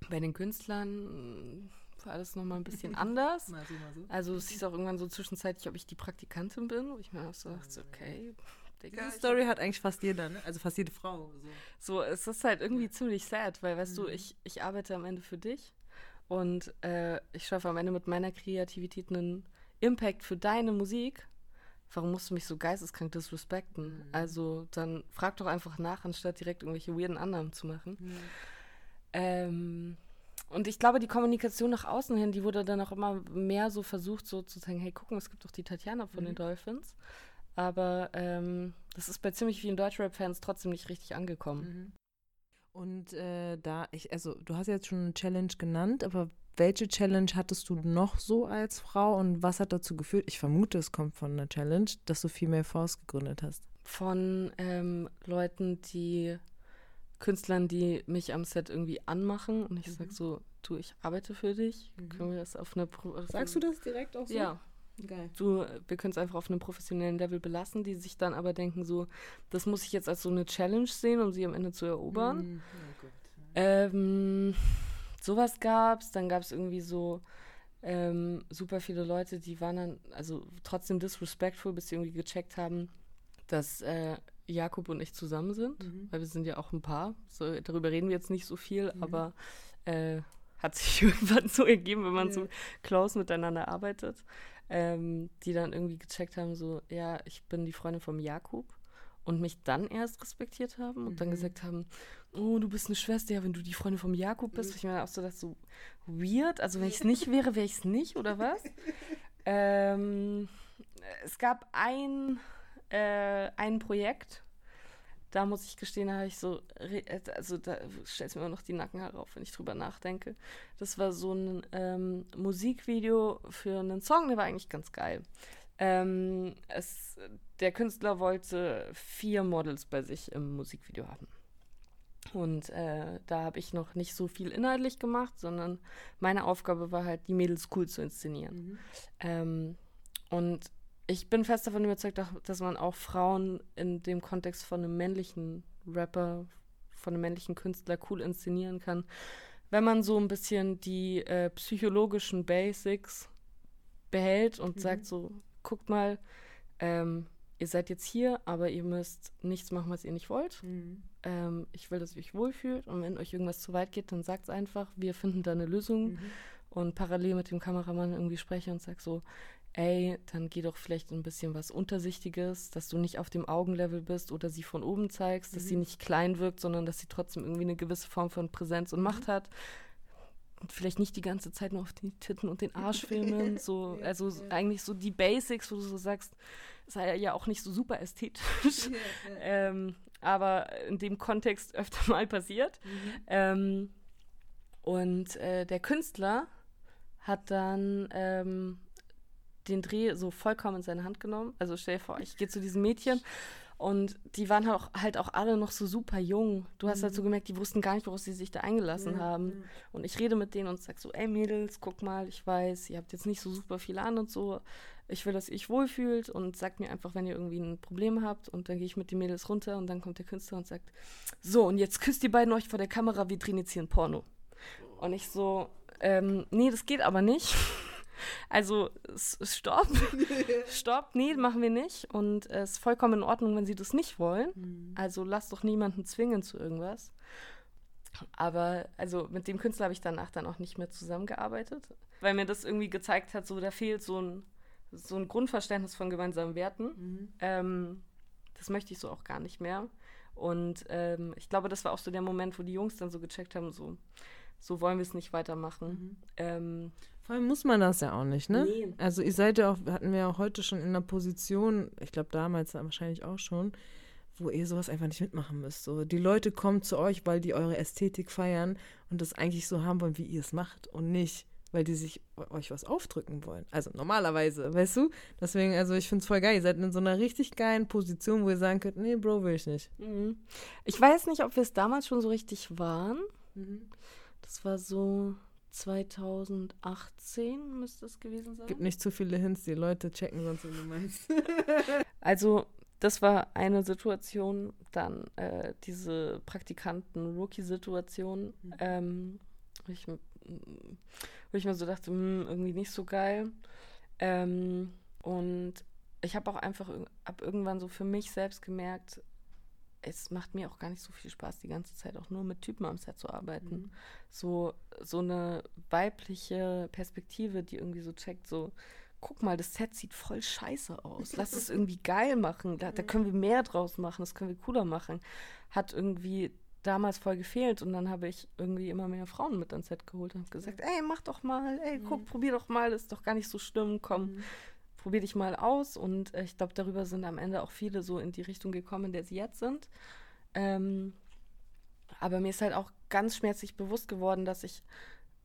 bei den Künstlern mh, war alles nochmal ein bisschen anders.
Mal so, mal so.
Also es hieß auch irgendwann so zwischenzeitlich, ob ich die Praktikantin bin, wo ich mir auch so dachte, okay, Digga,
Diese Story hat eigentlich fast jeder, ne? Also fast jede Frau. So.
so, es ist halt irgendwie ziemlich sad, weil, weißt du, ich, ich arbeite am Ende für dich und äh, ich schaffe am Ende mit meiner Kreativität einen Impact für deine Musik. Warum musst du mich so geisteskrank disrespekten? Also dann frag doch einfach nach, anstatt direkt irgendwelche weirden Annahmen zu machen. Ähm, und ich glaube, die Kommunikation nach außen hin, die wurde dann auch immer mehr so versucht, so zu sagen, hey, guck mal, es gibt doch die Tatjana von den Dolphins. Aber ähm, das ist bei ziemlich vielen Deutschrap-Fans trotzdem nicht richtig angekommen.
Und äh, da, ich, also du hast jetzt schon eine Challenge genannt, aber welche Challenge hattest du noch so als Frau und was hat dazu geführt? Ich vermute, es kommt von einer Challenge, dass du Female Force gegründet hast.
von ähm, Leuten, die Künstlern, die mich am Set irgendwie anmachen und ich sag so, du, ich arbeite für dich. Können wir das auf eine Pro
Sagst du das direkt auch so?
Ja.
Geil.
Du, wir können es einfach auf einem professionellen Level belassen, die sich dann aber denken so, das muss ich jetzt als so eine Challenge sehen, um sie am Ende zu erobern.
Mhm. Oh.
Ähm, sowas gab's. Dann gab es irgendwie so ähm, super viele Leute, die waren dann, also trotzdem disrespectful, bis sie irgendwie gecheckt haben, dass äh, Jakob und ich zusammen sind.
Mhm.
Weil wir sind ja auch ein Paar. So, darüber reden wir jetzt nicht so viel,
Mhm.
aber äh, hat sich irgendwann so ergeben, wenn man
Ja.
so close miteinander arbeitet. Ähm, die dann irgendwie gecheckt haben, so, ja, ich bin die Freundin vom Jakob. Und mich dann erst respektiert haben und dann
Mhm.
gesagt haben, oh, du bist eine Schwester, ja, wenn du die Freundin vom Jakob bist.
Mhm.
Ich meine auch so, das so weird. Also wenn ich es nicht wäre, wäre ich es nicht, oder was? ähm, es gab ein, äh, ein Projekt, da muss ich gestehen, da habe ich so, also da stellt mir immer noch die Nacken herauf, wenn ich drüber nachdenke. Das war so ein ähm, Musikvideo für einen Song, der war eigentlich ganz geil. Ähm, es, der Künstler wollte vier Models bei sich im Musikvideo haben. Und äh, da habe ich noch nicht so viel inhaltlich gemacht, sondern meine Aufgabe war halt, die Mädels cool zu inszenieren.
Mhm.
Ähm, und ich bin fest davon überzeugt, dass- man auch Frauen in dem Kontext von einem männlichen Rapper, von einem männlichen Künstler cool inszenieren kann, wenn man so ein bisschen die äh, psychologischen Basics behält und
Mhm.
sagt so, guckt mal, ähm, ihr seid jetzt hier, aber ihr müsst nichts machen, was ihr nicht wollt.
Mhm.
Ähm, ich will, dass ihr euch wohlfühlt und wenn euch irgendwas zu weit geht, dann sagt es einfach, wir finden da eine Lösung
Mhm.
und parallel mit dem Kameramann irgendwie spreche und sag so, ey, dann geh doch vielleicht ein bisschen was Untersichtiges, dass du nicht auf dem Augenlevel bist oder sie von oben zeigst, dass sie
Mhm.
nicht klein wirkt, sondern dass sie trotzdem irgendwie eine gewisse Form von Präsenz und Macht hat. Und vielleicht nicht die ganze Zeit nur auf die Titten und den Arsch filmen, so,
Ja,
also so
ja.
eigentlich so die Basics, wo du so sagst, sei ja auch nicht so super ästhetisch,
Ja, ja.
ähm, aber in dem Kontext öfter mal passiert.
Mhm.
Ähm, und äh, der Künstler hat dann ähm, den Dreh so vollkommen in seine Hand genommen. Also stell dir vor, ich gehe zu diesem Mädchen und die waren halt auch, halt auch alle noch so super jung. Du hast halt so gemerkt, die wussten gar nicht, woraus sie sich da eingelassen
Mhm.
Haben. Und ich rede mit denen und sag so, ey Mädels, guck mal, ich weiß, ihr habt jetzt nicht so super viel an und so. Ich will, dass ihr euch wohlfühlt und sagt mir einfach, wenn ihr irgendwie ein Problem habt. Und dann gehe ich mit den Mädels runter und dann kommt der Künstler und sagt, so, und jetzt küsst die beiden euch vor der Kamera, wir drehen jetzt hier ein Porno. Und ich so, ähm, nee, das geht aber nicht. Also, stopp. stopp, nee, machen wir nicht. Und es ist vollkommen in Ordnung, wenn sie das nicht wollen.
Mhm.
Also lass doch niemanden zwingen zu irgendwas. Aber also mit dem Künstler habe ich danach dann auch nicht mehr zusammengearbeitet, weil mir das irgendwie gezeigt hat, so da fehlt so ein, so ein Grundverständnis von gemeinsamen Werten.
Mhm.
Ähm, das möchte ich so auch gar nicht mehr. Und ähm, ich glaube, das war auch so der Moment, wo die Jungs dann so gecheckt haben, so, so wollen wir es nicht weitermachen.
Mhm.
Ähm,
Vor allem muss man das ja auch nicht, ne?
Nee.
Also ihr seid ja auch, hatten wir ja auch heute schon in einer Position, ich glaube damals wahrscheinlich auch schon, wo ihr sowas einfach nicht mitmachen müsst. So, die Leute kommen zu euch, weil die eure Ästhetik feiern und das eigentlich so haben wollen, wie ihr es macht und nicht, weil die sich euch was aufdrücken wollen. Also normalerweise, weißt du? Deswegen, also ich finde es voll geil. Ihr seid in so einer richtig geilen Position, wo ihr sagen könnt, nee, Bro, will ich nicht.
mhm. ich weiß nicht, ob wir es damals schon so richtig waren. Das war so 2018 müsste es gewesen sein.
Gib nicht zu viele Hints, die Leute checken sonst, wie du meinst.
Also, das war eine Situation. Dann äh, diese Praktikanten-Rookie-Situation,
Mhm.
ähm, wo, ich, wo ich mir so dachte, hm, irgendwie nicht so geil. Ähm, und ich habe auch einfach ab irgendwann so für mich selbst gemerkt, es macht mir auch gar nicht so viel Spaß, die ganze Zeit auch nur mit Typen am Set zu arbeiten.
Mhm.
So, so eine weibliche Perspektive, die irgendwie so checkt, so, guck mal, das Set sieht voll scheiße aus. Lass es irgendwie geil machen. Da, da können wir mehr draus machen, das können wir cooler machen. Hat irgendwie damals voll gefehlt und dann habe ich irgendwie immer mehr Frauen mit ans Set geholt und habe gesagt, ey, mach doch mal, ey, guck, probier doch mal, das ist doch gar nicht so schlimm, komm, probier dich mal aus. Und äh, ich glaube, darüber sind am Ende auch viele so in die Richtung gekommen, in der sie jetzt sind. Ähm, aber mir ist halt auch ganz schmerzlich bewusst geworden, dass ich,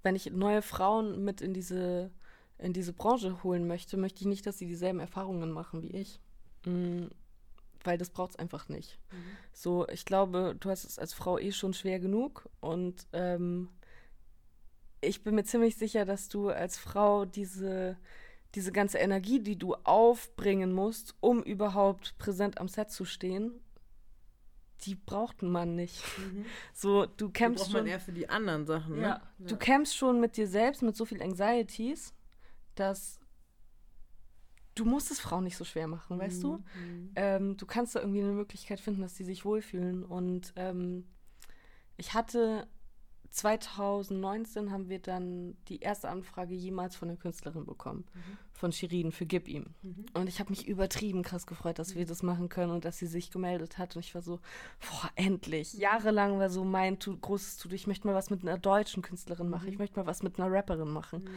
wenn ich neue Frauen mit in diese, in diese Branche holen möchte, möchte ich nicht, dass sie dieselben Erfahrungen machen wie ich. Mm, weil das braucht es einfach nicht. So, ich glaube, du hast es als Frau eh schon schwer genug und ähm, ich bin mir ziemlich sicher, dass du als Frau diese, diese ganze Energie, die du aufbringen musst, um überhaupt präsent am Set zu stehen, die braucht man nicht. So, du
Die
kämpfst
braucht man
schon.
eher für die anderen Sachen, ne?
Ja, du kämpfst schon mit dir selbst, mit so viel Anxieties, dass du musst es Frauen nicht so schwer machen, weißt du?
Mhm.
Ähm, du kannst da irgendwie eine Möglichkeit finden, dass die sich wohlfühlen. Und ähm, ich hatte 2019 haben wir dann die erste Anfrage jemals von der Künstlerin bekommen, von Shirin für Gib ihm. Und ich habe mich übertrieben krass gefreut, dass wir das machen können und dass sie sich gemeldet hat. Und ich war so, boah, endlich. Jahrelang war so mein tu großes To-Do. Ich möchte mal was mit einer deutschen Künstlerin machen. Ich möchte mal was mit einer Rapperin machen.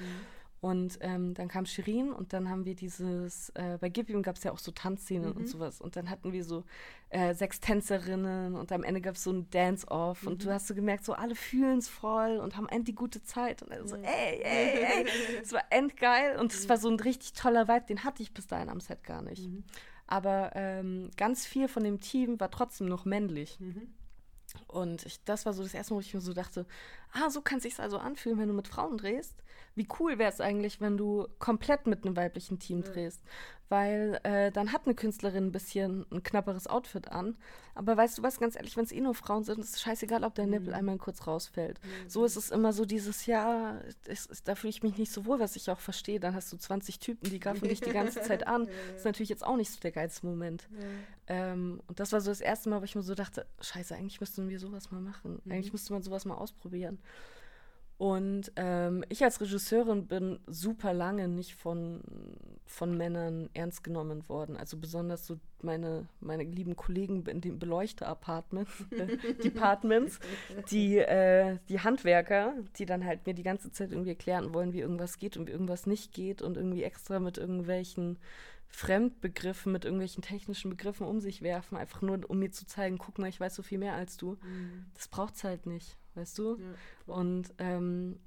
Und ähm, dann kam Shirin und dann haben wir dieses, äh, bei Gib ihm gab es ja auch so Tanzszenen und sowas. Und dann hatten wir so äh, sechs Tänzerinnen und am Ende gab es so ein Dance-Off. Und du hast so gemerkt, so alle fühlen es voll und haben endlich gute Zeit. Und also so, ey, ey, ey. Es war endgeil und es war so ein richtig toller Vibe, den hatte ich bis dahin am Set gar nicht. Aber ähm, ganz viel von dem Team war trotzdem noch männlich. Und ich, das war so das erste Mal, wo ich mir so dachte, ah, so kann es sich also anfühlen, wenn du mit Frauen drehst. Wie cool wäre es eigentlich, wenn du komplett mit einem weiblichen Team drehst. Weil äh, dann hat eine Künstlerin ein bisschen ein knapperes Outfit an. Aber weißt du was, ganz ehrlich, wenn es eh nur Frauen sind, ist es scheißegal, ob der Nippel einmal kurz rausfällt. So ist es immer so dieses Jahr, es, es, da fühle ich mich nicht so wohl, was ich auch verstehe. Dann hast du 20 Typen, die gaffen dich die ganze Zeit an. Das ist natürlich jetzt auch nicht so der geilste Moment. Ähm, und das war so das erste Mal, wo ich mir so dachte, scheiße, eigentlich müssten wir sowas mal machen. Eigentlich müsste man sowas mal ausprobieren. Und ähm, ich als Regisseurin bin super lange nicht von, von Männern ernst genommen worden. Also besonders so meine, meine lieben Kollegen in den Beleuchter-Apartments, äh, Departments, die, äh, die Handwerker, die dann halt mir die ganze Zeit irgendwie erklären wollen, wie irgendwas geht und wie irgendwas nicht geht und irgendwie extra mit irgendwelchen Fremdbegriffen, mit irgendwelchen technischen Begriffen um sich werfen, einfach nur um mir zu zeigen, guck mal, ich weiß so viel mehr als du. Das braucht's halt nicht, weißt du? Und ähm,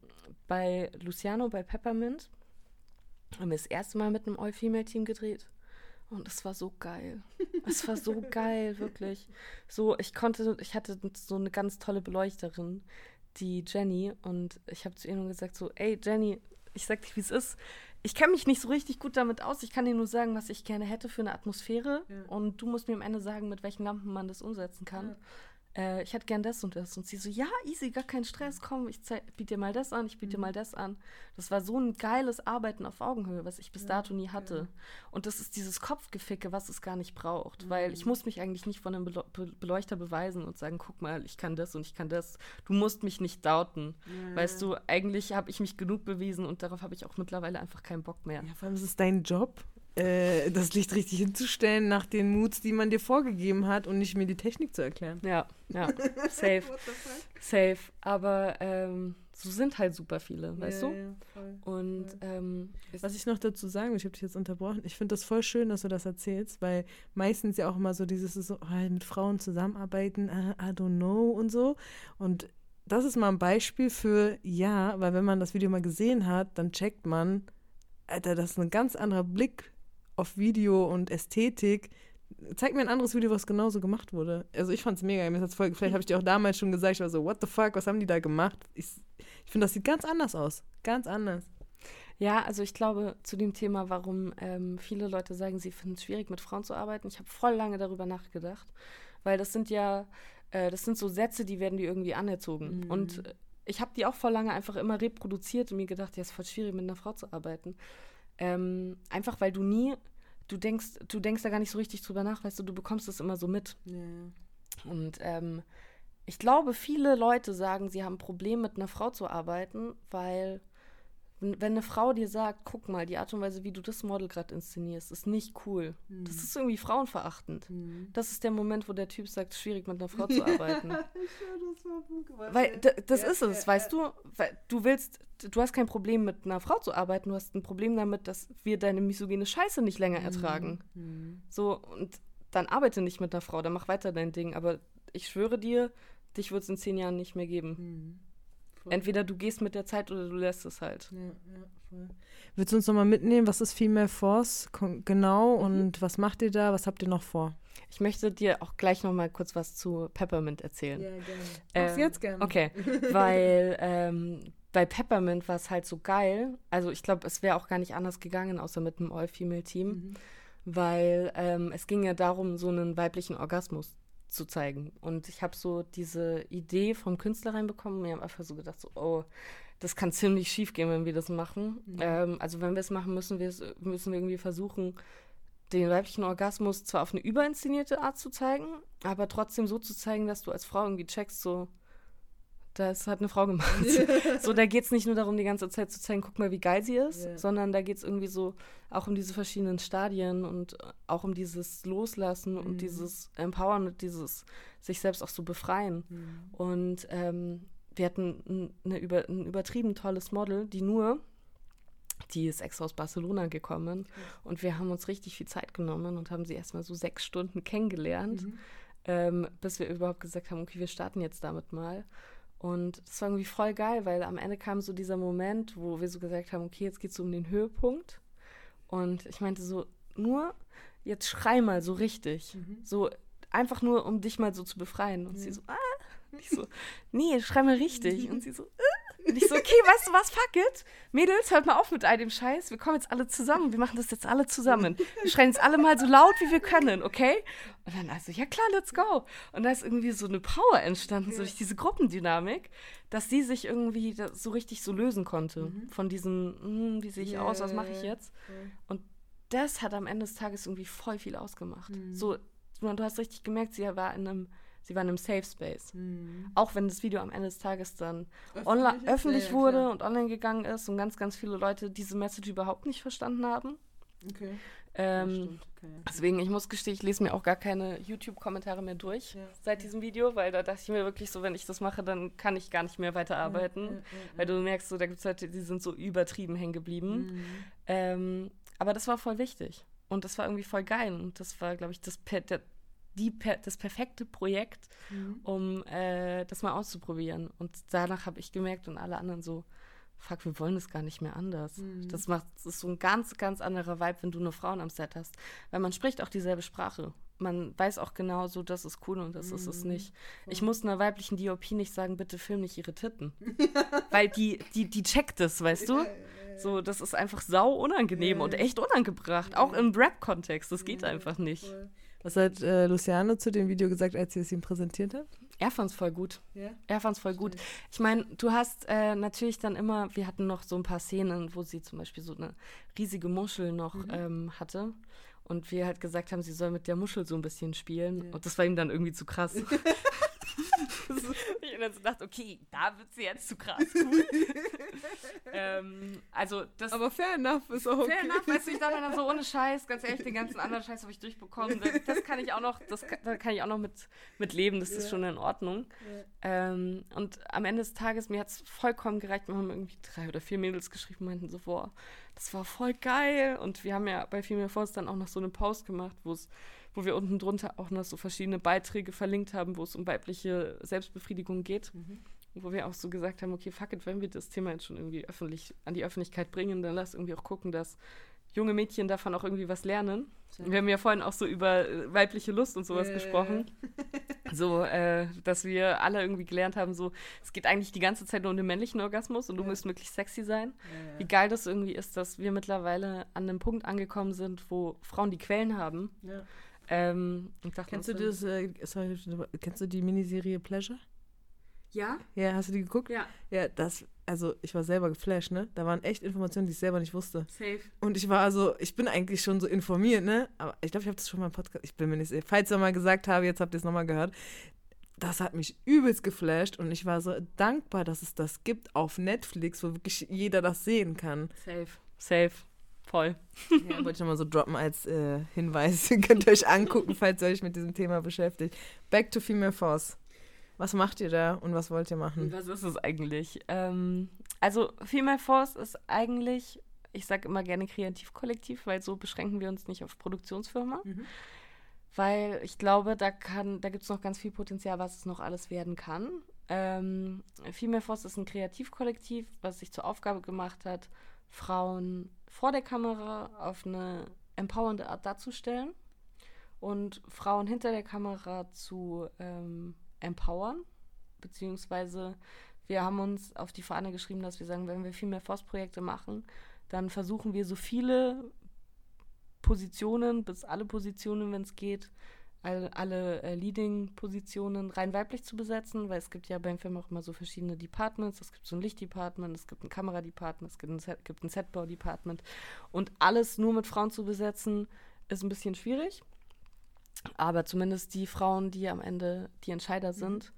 bei Luciano, bei Peppermint, haben wir das erste Mal mit einem All-Female-Team gedreht. Und es war so geil. Es war so geil, wirklich. So, ich konnte, ich hatte so eine ganz tolle Beleuchterin, die Jenny, und ich habe zu ihr nur gesagt: so, ey Jenny, ich sag dir, wie es ist. Ich kenne mich nicht so richtig gut damit aus. Ich kann dir nur sagen, was ich gerne hätte für eine Atmosphäre. Und du musst mir am Ende sagen, mit welchen Lampen man das umsetzen kann. Äh, ich hätte gern das und das. Und sie so, ja, easy, gar kein Stress, komm, ich biete dir mal das an, ich biete dir mal das an. Das war so ein geiles Arbeiten auf Augenhöhe, was ich bis dato nie hatte. Und das ist dieses Kopfgeficke, was es gar nicht braucht. Weil ich muss mich eigentlich nicht von einem Belo Be Beleuchter beweisen und sagen, guck mal, ich kann das und ich kann das. Du musst mich nicht doubten. Weißt du, eigentlich habe ich mich genug bewiesen und darauf habe ich auch mittlerweile einfach keinen Bock mehr.
Ja, vor allem ist es dein Job, äh, das Licht richtig hinzustellen nach den Moods, die man dir vorgegeben hat und nicht mir die Technik zu erklären.
Ja, ja, safe. safe. Aber ähm, so sind halt super viele, weißt du? Und ähm, es-
Was ich noch dazu sagen ich habe dich jetzt unterbrochen, ich finde das voll schön, dass du das erzählst, weil meistens ja auch immer so dieses so, ah, mit Frauen zusammenarbeiten, ah, I don't know und so. Und das ist mal ein Beispiel für ja, weil wenn man das Video mal gesehen hat, dann checkt man, Alter, das ist ein ganz anderer Blick auf Video und Ästhetik. Zeig mir ein anderes Video, was genauso gemacht wurde. Also ich fand es mega. Mir hat's voll, vielleicht habe ich dir auch damals schon gesagt, ich war so, what the fuck, was haben die da gemacht? Ich, ich finde, das sieht ganz anders aus. Ganz anders.
Ja, also ich glaube, zu dem Thema, warum ähm, viele Leute sagen, sie finden es schwierig, mit Frauen zu arbeiten, ich habe voll lange darüber nachgedacht. Weil das sind ja, äh, das sind so Sätze, die werden dir irgendwie anerzogen. Und äh, ich habe die auch voll lange einfach immer reproduziert und mir gedacht, ja, ist voll schwierig, mit einer Frau zu arbeiten. Ähm, einfach weil du nie, du denkst, du denkst da gar nicht so richtig drüber nach, weißt du, du bekommst es immer so mit. Und ähm, ich glaube, viele Leute sagen, sie haben ein Problem mit einer Frau zu arbeiten, weil wenn wenn eine Frau dir sagt, guck mal, die Art und Weise, wie du das Model gerade inszenierst, ist nicht cool. Das ist irgendwie frauenverachtend. Das ist der Moment, wo der Typ sagt, schwierig mit einer Frau zu arbeiten. Weil d- das ist es, weißt du? Weil du willst, du hast kein Problem mit einer Frau zu arbeiten, du hast ein Problem damit, dass wir deine misogyne Scheiße nicht länger ertragen. So, und dann arbeite nicht mit einer Frau, dann mach weiter dein Ding. Aber ich schwöre dir, dich wird es in zehn Jahren nicht mehr geben.
Voll.
entweder du gehst mit der Zeit oder du lässt es halt.
Ja, ja, voll. Willst du uns nochmal mitnehmen, was ist Female Force genau
Mhm.
und was macht ihr da, was habt ihr noch vor?
Ich möchte dir auch gleich noch mal kurz was zu Peppermint erzählen.
gerne.
Ähm,
Mach's jetzt gerne.
Okay, weil ähm, bei Peppermint war es halt so geil. Also ich glaube, es wäre auch gar nicht anders gegangen, außer mit einem All-Female-Team,
Mhm.
weil ähm, es ging ja darum, so einen weiblichen Orgasmus zu zeigen. Und ich habe so diese Idee vom Künstler reinbekommen und mir habe einfach so gedacht, so, oh, das kann ziemlich schief gehen, wenn wir das machen.
Mhm.
Ähm, also wenn wir es machen, müssen wir müssen wir irgendwie versuchen, den weiblichen Orgasmus zwar auf eine überinszenierte Art zu zeigen, aber trotzdem so zu zeigen, dass du als Frau irgendwie checkst, so, das hat eine Frau gemacht. so, da geht es nicht nur darum, die ganze Zeit zu zeigen, guck mal, wie geil sie ist,
Ja.
sondern da geht es irgendwie so auch um diese verschiedenen Stadien und auch um dieses Loslassen
Mhm.
und dieses Empowerment, dieses sich selbst auch so befreien.
Mhm.
Und ähm, wir hatten ein, eine über, ein übertrieben tolles Model, die nur, die ist extra aus Barcelona gekommen und wir haben uns richtig viel Zeit genommen und haben sie erstmal so sechs Stunden kennengelernt,
Mhm.
ähm, bis wir überhaupt gesagt haben, okay, wir starten jetzt damit mal. Und das war irgendwie voll geil, weil am Ende kam so dieser Moment, wo wir so gesagt haben, okay, jetzt geht es um den Höhepunkt. Und ich meinte so, nur jetzt schrei mal so richtig.
Mhm.
So einfach nur, um dich mal so zu befreien. Und sie so, ah. Und ich so, nee, schrei mal richtig. Und sie so, äh. Und ich so, okay, weißt du was, fuck it. Mädels, hört mal auf mit all dem Scheiß. Wir kommen jetzt alle zusammen. Wir machen das jetzt alle zusammen. Wir schreien jetzt alle mal so laut, wie wir können, okay? Und dann also, ja klar, let's go. Und da ist irgendwie so eine Power entstanden, so durch diese Gruppendynamik, dass sie sich irgendwie so richtig so lösen konnte. Von diesem, hm, wie sehe ich
Ja,
aus, was mache ich jetzt? Und das hat am Ende des Tages irgendwie voll viel ausgemacht.
Mhm.
So, du hast richtig gemerkt, sie war in einem, sie war in einem Safe Space.
Mhm.
Auch wenn das Video am Ende des Tages dann
Öffentlich
öffentlich
Ja, ja,
wurde
klar.
und online gegangen ist und ganz, ganz viele Leute diese Message überhaupt nicht verstanden haben.
Okay.
Ähm.
Okay.
deswegen, ich muss gestehen, ich lese mir auch gar keine YouTube-Kommentare mehr durch
Ja.
seit diesem Video, weil da dachte ich mir wirklich so, wenn ich das mache, dann kann ich gar nicht mehr weiterarbeiten.
Ja, ja, ja.
Weil du merkst, so, da gibt es Leute, die sind so übertrieben hängen geblieben.
Mhm.
Ähm, aber das war voll wichtig. Und das war irgendwie voll geil. Und das war, glaube ich, das, der, die, das perfekte Projekt,
Mhm.
um äh, das mal auszuprobieren. Und danach habe ich gemerkt und alle anderen so, fuck, wir wollen das gar nicht mehr anders.
Mhm.
Das macht, das ist so ein ganz, ganz anderer Vibe, wenn du nur Frauen am Set hast. Weil man spricht auch dieselbe Sprache. Man weiß auch genau so, das ist cool und das ist es
Mhm.
nicht. Ich muss einer weiblichen DOP nicht sagen, bitte film nicht ihre Titten. Weil die, die, die checkt es, weißt du? So, das ist einfach sau unangenehm und echt unangebracht. Auch im Rap-Kontext. Das geht einfach nicht.
Voll. Was hat äh, Luciano zu dem Video gesagt, als ihr es ihm präsentiert habt?
Er fand's voll gut.
Ja.
Er fand's voll gut. Ich meine, du hast äh, natürlich dann immer, wir hatten noch so ein paar Szenen, wo sie zum Beispiel so eine riesige Muschel noch
Mhm.
ähm, hatte. Und wir halt gesagt haben, sie soll mit der Muschel so ein bisschen spielen.
Ja.
Und das war ihm dann irgendwie zu krass. ich dann so dachte, okay, da wird sie jetzt zu krass. Cool. ähm, also das
Aber fair enough ist auch okay.
Fair enough, weißt du, ich dachte dann so ohne Scheiß, ganz ehrlich, den ganzen anderen Scheiß habe ich durchbekommen. Das, das kann ich auch noch, das kann, da kann ich auch noch mit, mit leben, das ist
Ja.
schon in Ordnung. Ähm, und am Ende des Tages, mir hat es vollkommen gereicht. Wir haben irgendwie drei oder vier Mädels geschrieben und meinten so, boah, das war voll geil. Und wir haben ja bei Female Force dann auch noch so eine Post gemacht, wo es wo wir unten drunter auch noch so verschiedene Beiträge verlinkt haben, wo es um weibliche Selbstbefriedigung geht.
Mhm.
Wo wir auch so gesagt haben, okay, fuck it, wenn wir das Thema jetzt schon irgendwie öffentlich an die Öffentlichkeit bringen, dann lass irgendwie auch gucken, dass junge Mädchen davon auch irgendwie was lernen. Wir haben ja vorhin auch so über äh, weibliche Lust und sowas
Ja,
gesprochen. So, äh, dass wir alle irgendwie gelernt haben, so, es geht eigentlich die ganze Zeit nur um den männlichen Orgasmus und du
Ja.
musst möglichst sexy sein.
Ja,
Wie geil das irgendwie ist, dass wir mittlerweile an einem Punkt angekommen sind, wo Frauen die Quellen haben.
ja.
Ähm,
Kennst du das, äh, sorry, kennst du die Miniserie Pleasure?
Ja?
Ja, hast du die geguckt?
Ja,
Ja, das, also ich war selber geflasht, ne? Da waren echt Informationen, die ich selber nicht wusste.
safe.
Und ich war also, ich bin eigentlich schon so informiert, ne? Aber ich glaube, ich habe das schon mal im Podcast, ich bin mir nicht sicher. Falls ich mal gesagt habe, jetzt habt ihr es nochmal gehört. Das hat mich übelst geflasht und ich war so dankbar, dass es das gibt auf Netflix, wo wirklich jeder das sehen kann.
Safe. Safe. Voll.
Ja, wollte ich nochmal so droppen als äh, Hinweis. Könnt ihr euch angucken, falls ihr euch mit diesem Thema beschäftigt. Back to Female Force. Was macht ihr da und was wollt ihr machen?
Was ist es eigentlich? Ähm, also Female Force ist eigentlich, ich sage immer gerne Kreativkollektiv, weil so beschränken wir uns nicht auf Produktionsfirma.
Mhm.
Weil ich glaube, da kann, da gibt es noch ganz viel Potenzial, was es noch alles werden kann. Ähm, Female Force ist ein Kreativkollektiv, was sich zur Aufgabe gemacht hat, Frauen vor der Kamera auf eine empowernde Art darzustellen und Frauen hinter der Kamera zu ähm, empowern. Beziehungsweise wir haben uns auf die Fahne geschrieben, dass wir sagen, wenn wir Female Force Projekte machen, dann versuchen wir so viele Positionen, bis alle Positionen, wenn es geht, alle, alle äh, Leading-Positionen rein weiblich zu besetzen, weil es gibt ja beim Film auch immer so verschiedene Departments. Es gibt so ein Lichtdepartment, es gibt ein Kameradepartment, es gibt ein, Set, gibt ein Setbau-Department. Und alles nur mit Frauen zu besetzen, ist ein bisschen schwierig. Aber zumindest die Frauen, die am Ende die Entscheider sind,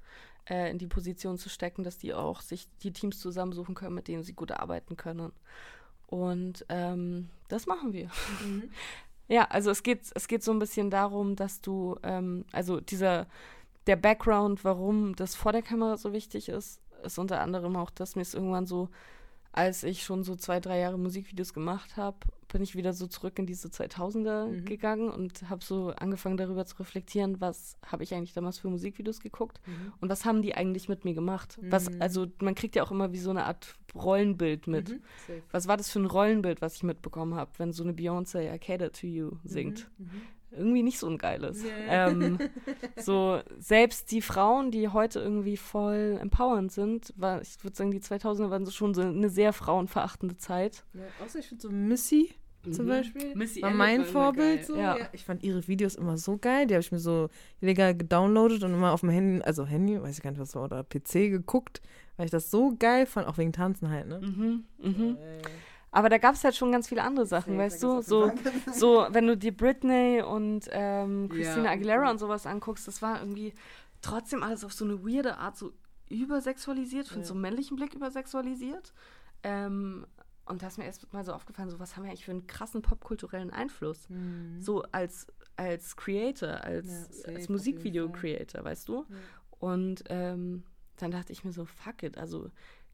äh, in die Position zu stecken, dass die auch sich die Teams zusammensuchen können, mit denen sie gut arbeiten können. Und ähm, das machen wir. Ja, also es geht, es geht so ein bisschen darum, dass du, ähm, also dieser, der Background, warum das vor der Kamera so wichtig ist, ist unter anderem auch, dass mir es irgendwann so, als ich schon so zwei, drei Jahre Musikvideos gemacht habe, bin ich wieder so zurück in diese 2000er
Mhm.
gegangen und habe so angefangen darüber zu reflektieren, was habe ich eigentlich damals für Musikvideos geguckt und was haben die eigentlich mit mir gemacht. Was,
Mhm.
also man kriegt ja auch immer wie so eine Art Rollenbild mit.
Mhm.
Was war das für ein Rollenbild, was ich mitbekommen habe, wenn so eine Beyoncé I Cater to You singt? Irgendwie nicht so ein geiles.
Nee.
Ähm, so, selbst die Frauen, die heute irgendwie voll empowernd sind, war, ich würde sagen, die 2000er waren so schon so eine sehr frauenverachtende Zeit.
Ja, außer ich finde so Missy zum
Mhm.
Beispiel
Missy
war mein
war
Vorbild. So.
Ja.
Ich fand ihre Videos immer so geil. Die habe ich mir so illegal gedownloadet und immer auf dem Handy, also Handy, weiß ich gar nicht was war, oder PC geguckt, weil ich das so geil fand, auch wegen Tanzen halt, ne?
Mhm, mhm.
Äh,
Aber da gab es halt schon ganz viele andere Sachen,
safe,
weißt du? So, so, wenn du dir Britney und ähm, Christina
Ja.
Aguilera und sowas anguckst, das war irgendwie trotzdem alles auf so eine weirde Art so übersexualisiert, von
Ja.
so einem männlichen Blick übersexualisiert. Ähm, und da ist mir erst mal so aufgefallen, so was haben wir eigentlich für einen krassen popkulturellen Einfluss?
Mhm.
So als, als Creator, als,
Ja,
als Musikvideo-Creator, weißt du? Und ähm, dann dachte ich mir so, fuck it. Also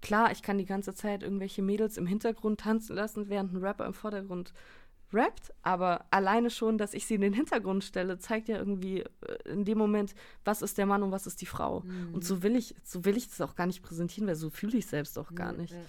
klar, ich kann die ganze Zeit irgendwelche Mädels im Hintergrund tanzen lassen, während ein Rapper im Vordergrund rappt, aber alleine schon, dass ich sie in den Hintergrund stelle, zeigt ja irgendwie äh, in dem Moment, was ist der Mann und was ist die Frau.
Mhm.
Und so will ich, so will ich das auch gar nicht präsentieren, weil so fühle ich selbst auch gar nicht.
ja.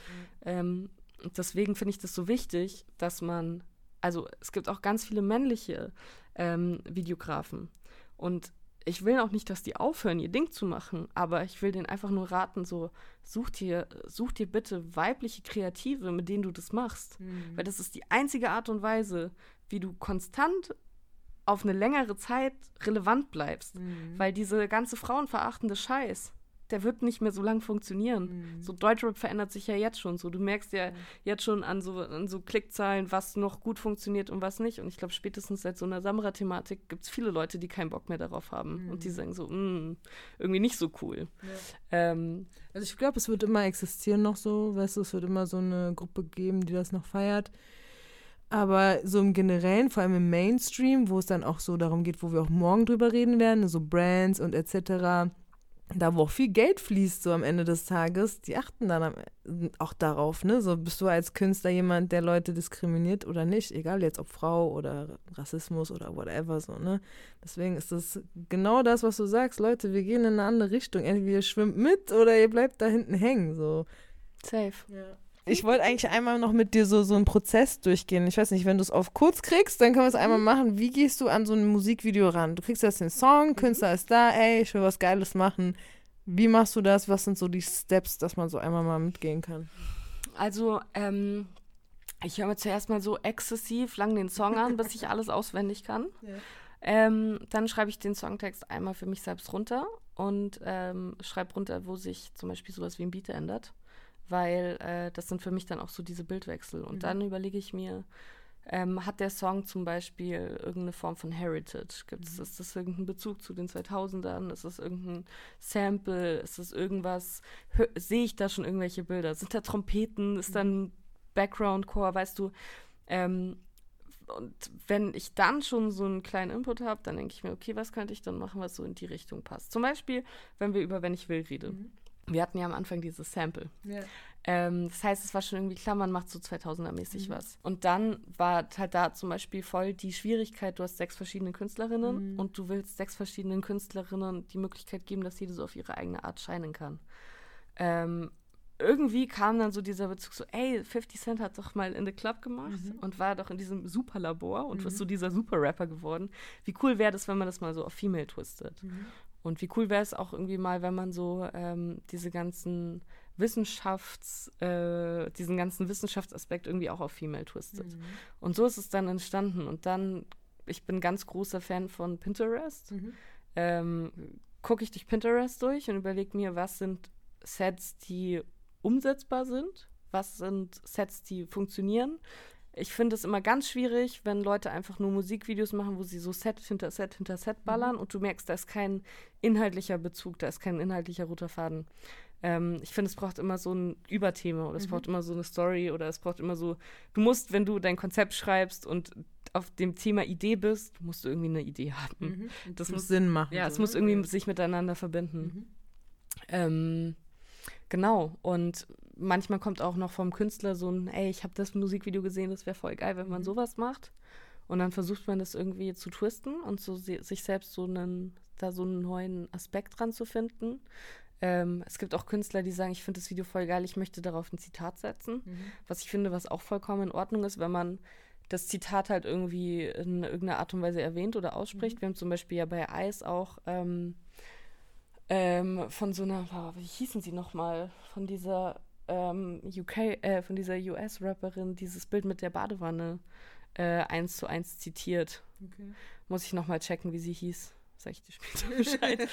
Ähm, deswegen finde ich das so wichtig, dass man, also es gibt auch ganz viele männliche ähm, Videografen. Und ich will auch nicht, dass die aufhören, ihr Ding zu machen, aber ich will denen einfach nur raten, so, such dir, such dir bitte weibliche Kreative, mit denen du das machst.
Mhm.
Weil das ist die einzige Art und Weise, wie du konstant auf eine längere Zeit relevant bleibst.
Mhm.
Weil diese ganze frauenverachtende Scheiß, der wird nicht mehr so lang funktionieren.
Mhm.
So Deutschrap verändert sich ja jetzt schon so. Du merkst ja jetzt schon an so, an so Klickzahlen, was noch gut funktioniert und was nicht. Und ich glaube, spätestens seit so einer Samra-Thematik gibt es viele Leute, die keinen Bock mehr darauf haben. Und die sagen so, "Mm, irgendwie nicht so cool. Ähm,
Also ich glaube, es wird immer existieren noch so, weißt du, es wird immer so eine Gruppe geben, die das noch feiert. Aber so im Generellen, vor allem im Mainstream, wo es dann auch so darum geht, wo wir auch morgen drüber reden werden, so Brands und etc., da wo auch viel Geld fließt so am Ende des Tages, die achten dann am, auch darauf, ne? So bist du als Künstler jemand, der Leute diskriminiert oder nicht, egal jetzt ob Frau oder Rassismus oder whatever so, ne? Deswegen ist das genau das, was du sagst, Leute, wir gehen in eine andere Richtung. Entweder ihr schwimmt mit oder ihr bleibt da hinten hängen, so.
safe.
Ich wollte eigentlich einmal noch mit dir so, so einen Prozess durchgehen. Ich weiß nicht, wenn du es auf kurz kriegst, dann können wir es einmal machen. Wie gehst du an so ein Musikvideo ran? Du kriegst jetzt den Song, Künstler ist da, ey, ich will was Geiles machen. Wie machst du das? Was sind so die Steps, dass man so einmal mal mitgehen kann?
Also, ähm, ich höre mir zuerst mal so exzessiv lang den Song an, bis ich alles auswendig kann.
Ja.
Ähm, dann schreibe ich den Songtext einmal für mich selbst runter und ähm, schreibe runter, wo sich zum Beispiel sowas wie ein Beat ändert. Weil äh, das sind für mich dann auch so diese Bildwechsel. Und dann überlege ich mir, ähm, hat der Song zum Beispiel irgendeine Form von Heritage? Gibt's, Ist das irgendein Bezug zu den 2000ern? Ist das irgendein Sample? Ist das irgendwas? Sehe ich da schon irgendwelche Bilder? Sind da Trompeten? Ist da ein Background-Core? Weißt du? Ähm, und wenn ich dann schon so einen kleinen Input habe, dann denke ich mir, okay, was könnte ich dann machen, was so in die Richtung passt? Zum Beispiel, wenn wir über Wenn ich will rede. Wir hatten ja am Anfang dieses Sample.
Ja.
Ähm, das heißt, es war schon irgendwie klar, man macht so 2000er-mäßig
Mhm.
was. Und dann war halt da zum Beispiel voll die Schwierigkeit, du hast sechs verschiedene Künstlerinnen
Mhm.
und du willst sechs verschiedenen Künstlerinnen die Möglichkeit geben, dass jede so auf ihre eigene Art scheinen kann. Ähm, irgendwie kam dann so dieser Bezug so, ey, 50 Cent hat doch mal in The Club gemacht
Mhm.
und war doch in diesem Superlabor und
Mhm.
ist so dieser Super-Rapper geworden. Wie cool wäre das, wenn man das mal so auf Female twistet?
Mhm.
Und wie cool wäre es auch irgendwie mal, wenn man so ähm, diese ganzen Wissenschafts, äh, diesen ganzen Wissenschaftsaspekt irgendwie auch auf Female twistet.
Mhm.
Und so ist es dann entstanden. Und dann, ich bin ganz großer Fan von Pinterest.
Mhm.
Ähm, Gucke ich durch Pinterest durch und überlege mir, was sind Sets, die umsetzbar sind, was sind Sets, die funktionieren. Ich finde es immer ganz schwierig, wenn Leute einfach nur Musikvideos machen, wo sie so Set hinter Set hinter Set ballern und du merkst, da ist kein inhaltlicher Bezug, da ist kein inhaltlicher roter Faden. Ähm, ich finde, es braucht immer so ein Überthema oder es
Mhm.
braucht immer so eine Story oder es braucht immer so, du musst, wenn du dein Konzept schreibst und auf dem Thema Idee bist, musst du irgendwie eine Idee haben.
Mhm.
Das
Das
muss-
Sinn machen.
Ja, es
so,
muss
ne?
irgendwie sich miteinander verbinden.
Mhm.
Ähm, genau. Und manchmal kommt auch noch vom Künstler so ein, ey, ich habe das Musikvideo gesehen, das wäre voll geil, wenn man
Mhm.
sowas macht. Und dann versucht man das irgendwie zu twisten und so sich selbst so einen, da so einen neuen Aspekt dran zu finden. Ähm, es gibt auch Künstler, die sagen, ich finde das Video voll geil, ich möchte darauf ein Zitat setzen.
Mhm.
Was ich finde, was auch vollkommen in Ordnung ist, wenn man das Zitat halt irgendwie in irgendeiner Art und Weise erwähnt oder ausspricht. Wir haben zum Beispiel ja bei Ice auch ähm, ähm, von so einer, wow, wie hießen sie nochmal, von dieser ähm, UK, äh, von dieser US-Rapperin dieses Bild mit der Badewanne äh, eins zu eins zitiert.
Okay.
Muss ich nochmal checken, wie sie hieß. Sag ich dir später Bescheid.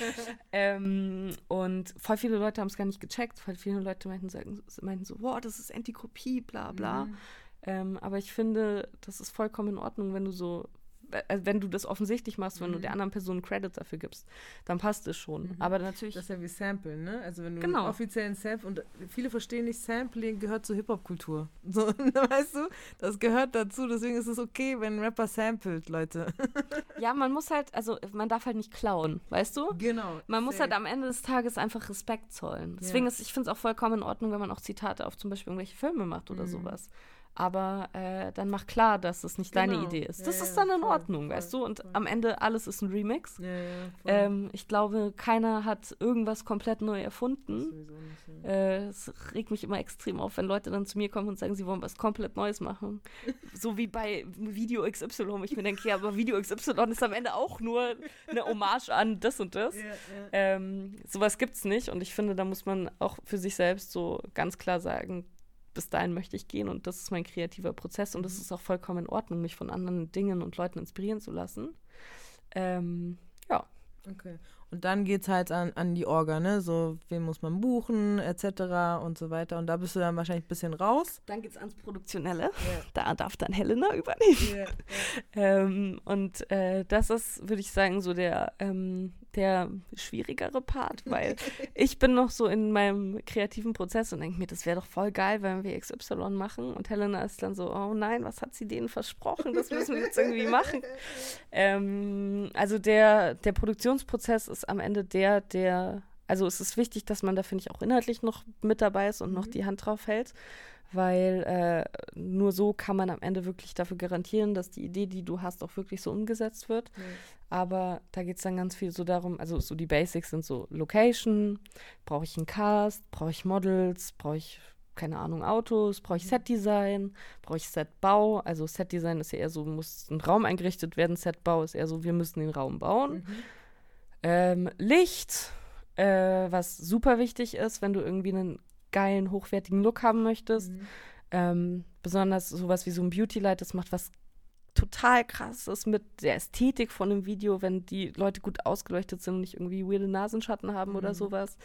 ähm, und voll viele Leute haben es gar nicht gecheckt. Voll viele Leute meinten, sagen, meinten so, wow, das ist Entkopie, bla bla.
Mhm.
Ähm, aber ich finde, das ist vollkommen in Ordnung, wenn du so, wenn du das offensichtlich machst, wenn du
Mhm.
der anderen Person Credit dafür gibst, dann passt es schon.
Mhm.
Aber natürlich,
Das ist ja wie Samplen, ne? Also wenn du
Genau.
einen offiziellen Sample und viele verstehen nicht, Sampling gehört zur Hip-Hop-Kultur. So, weißt du? Das gehört dazu, deswegen ist es okay, wenn ein Rapper samplet, Leute.
ja, man muss halt, also man darf halt nicht klauen, weißt du?
Genau.
Man muss halt am Ende des Tages einfach Respekt zollen. Deswegen
Ja.
ist, ich finde es auch vollkommen in Ordnung, wenn man auch Zitate auf zum Beispiel irgendwelche Filme macht oder
Mhm.
sowas. Aber äh, dann mach klar, dass es nicht deine
Genau.
Idee ist.
Ja,
Das
ja,
ist dann in
voll,
Ordnung,
voll,
weißt du? Und
voll.
am Ende alles ist ein Remix.
Ja.
Ähm, ich glaube, keiner hat irgendwas komplett neu erfunden.
Nicht.
Äh, es regt mich immer extrem auf, wenn Leute dann zu mir kommen und sagen, sie wollen was komplett Neues machen. so wie bei Video XY. wo Ich mir denke, ja, aber Video XY ist am Ende auch nur eine Hommage an das und das. Ähm, sowas gibt's nicht und ich finde, da muss man auch für sich selbst so ganz klar sagen, bis dahin möchte ich gehen und das ist mein kreativer Prozess und es ist auch vollkommen in Ordnung, mich von anderen Dingen und Leuten inspirieren zu lassen. Ähm, ja.
Okay. Und dann geht's halt an, an die Orga, ne? So, wen muss man buchen, etc. und so weiter. Und da bist du dann wahrscheinlich ein bisschen raus.
Dann geht's ans Produktionelle.
Ja.
Da darf dann Helena übernehmen.
Ja,
Ähm, und äh, das ist, würde ich sagen, so der, ähm, der schwierigere Part, weil ich bin noch so in meinem kreativen Prozess und denke mir, das wäre doch voll geil, wenn wir XY machen. Und Helena ist dann so, oh nein, was hat sie denen versprochen? Das müssen wir jetzt irgendwie machen. Ähm, also der, der Produktionsprozess ist am Ende der, der, also es ist wichtig, dass man da, finde ich, auch inhaltlich noch mit dabei ist und noch
Mhm.
die Hand drauf hält weil äh, nur so kann man am Ende wirklich dafür garantieren, dass die Idee, die du hast, auch wirklich so umgesetzt wird.
Ja.
Aber da geht es dann ganz viel so darum, also so die Basics sind so Location, brauche ich einen Cast, brauche ich Models, brauche ich, keine Ahnung, Autos, brauche ich
Mhm.
Setdesign, brauche ich Setbau. Also Setdesign ist ja eher so, muss ein Raum eingerichtet werden, Setbau ist eher so, wir müssen den Raum bauen.
Mhm.
Ähm, Licht, äh, was super wichtig ist, wenn du irgendwie einen geilen, hochwertigen Look haben möchtest.
Mhm.
Ähm, besonders sowas wie so ein Beauty-Light, das macht was total krasses mit der Ästhetik von einem Video, wenn die Leute gut ausgeleuchtet sind und nicht irgendwie weirde Nasenschatten haben oder
Mhm.
sowas.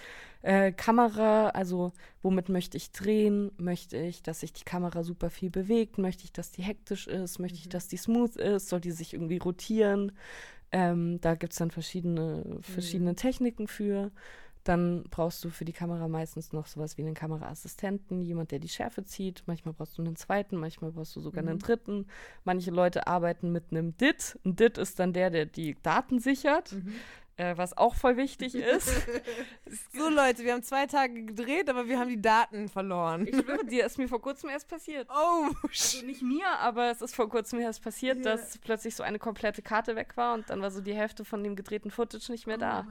Äh, Kamera, also womit möchte ich drehen? Möchte ich, dass sich die Kamera super viel bewegt? Möchte ich, dass die hektisch ist? Möchte ich,
Mhm.
dass die smooth ist? Soll die sich irgendwie rotieren? Ähm, da gibt es dann verschiedene, verschiedene
Mhm.
Techniken für. Dann brauchst du für die Kamera meistens noch sowas wie einen Kameraassistenten, jemand, der die Schärfe zieht. Manchmal brauchst du einen zweiten, manchmal brauchst du sogar einen
Mhm.
dritten. Manche Leute arbeiten mit einem DIT. Ein DIT ist dann der, der die Daten sichert.
Mhm.
Äh, was auch voll wichtig ist.
So Leute, wir haben zwei Tage gedreht, aber wir haben die Daten verloren.
ich schwöre dir, ist mir vor kurzem erst passiert.
Oh,
Also nicht mir, aber es ist vor kurzem erst passiert,
Ja.
dass plötzlich so eine komplette Karte weg war und dann war so die Hälfte von dem gedrehten Footage nicht mehr da.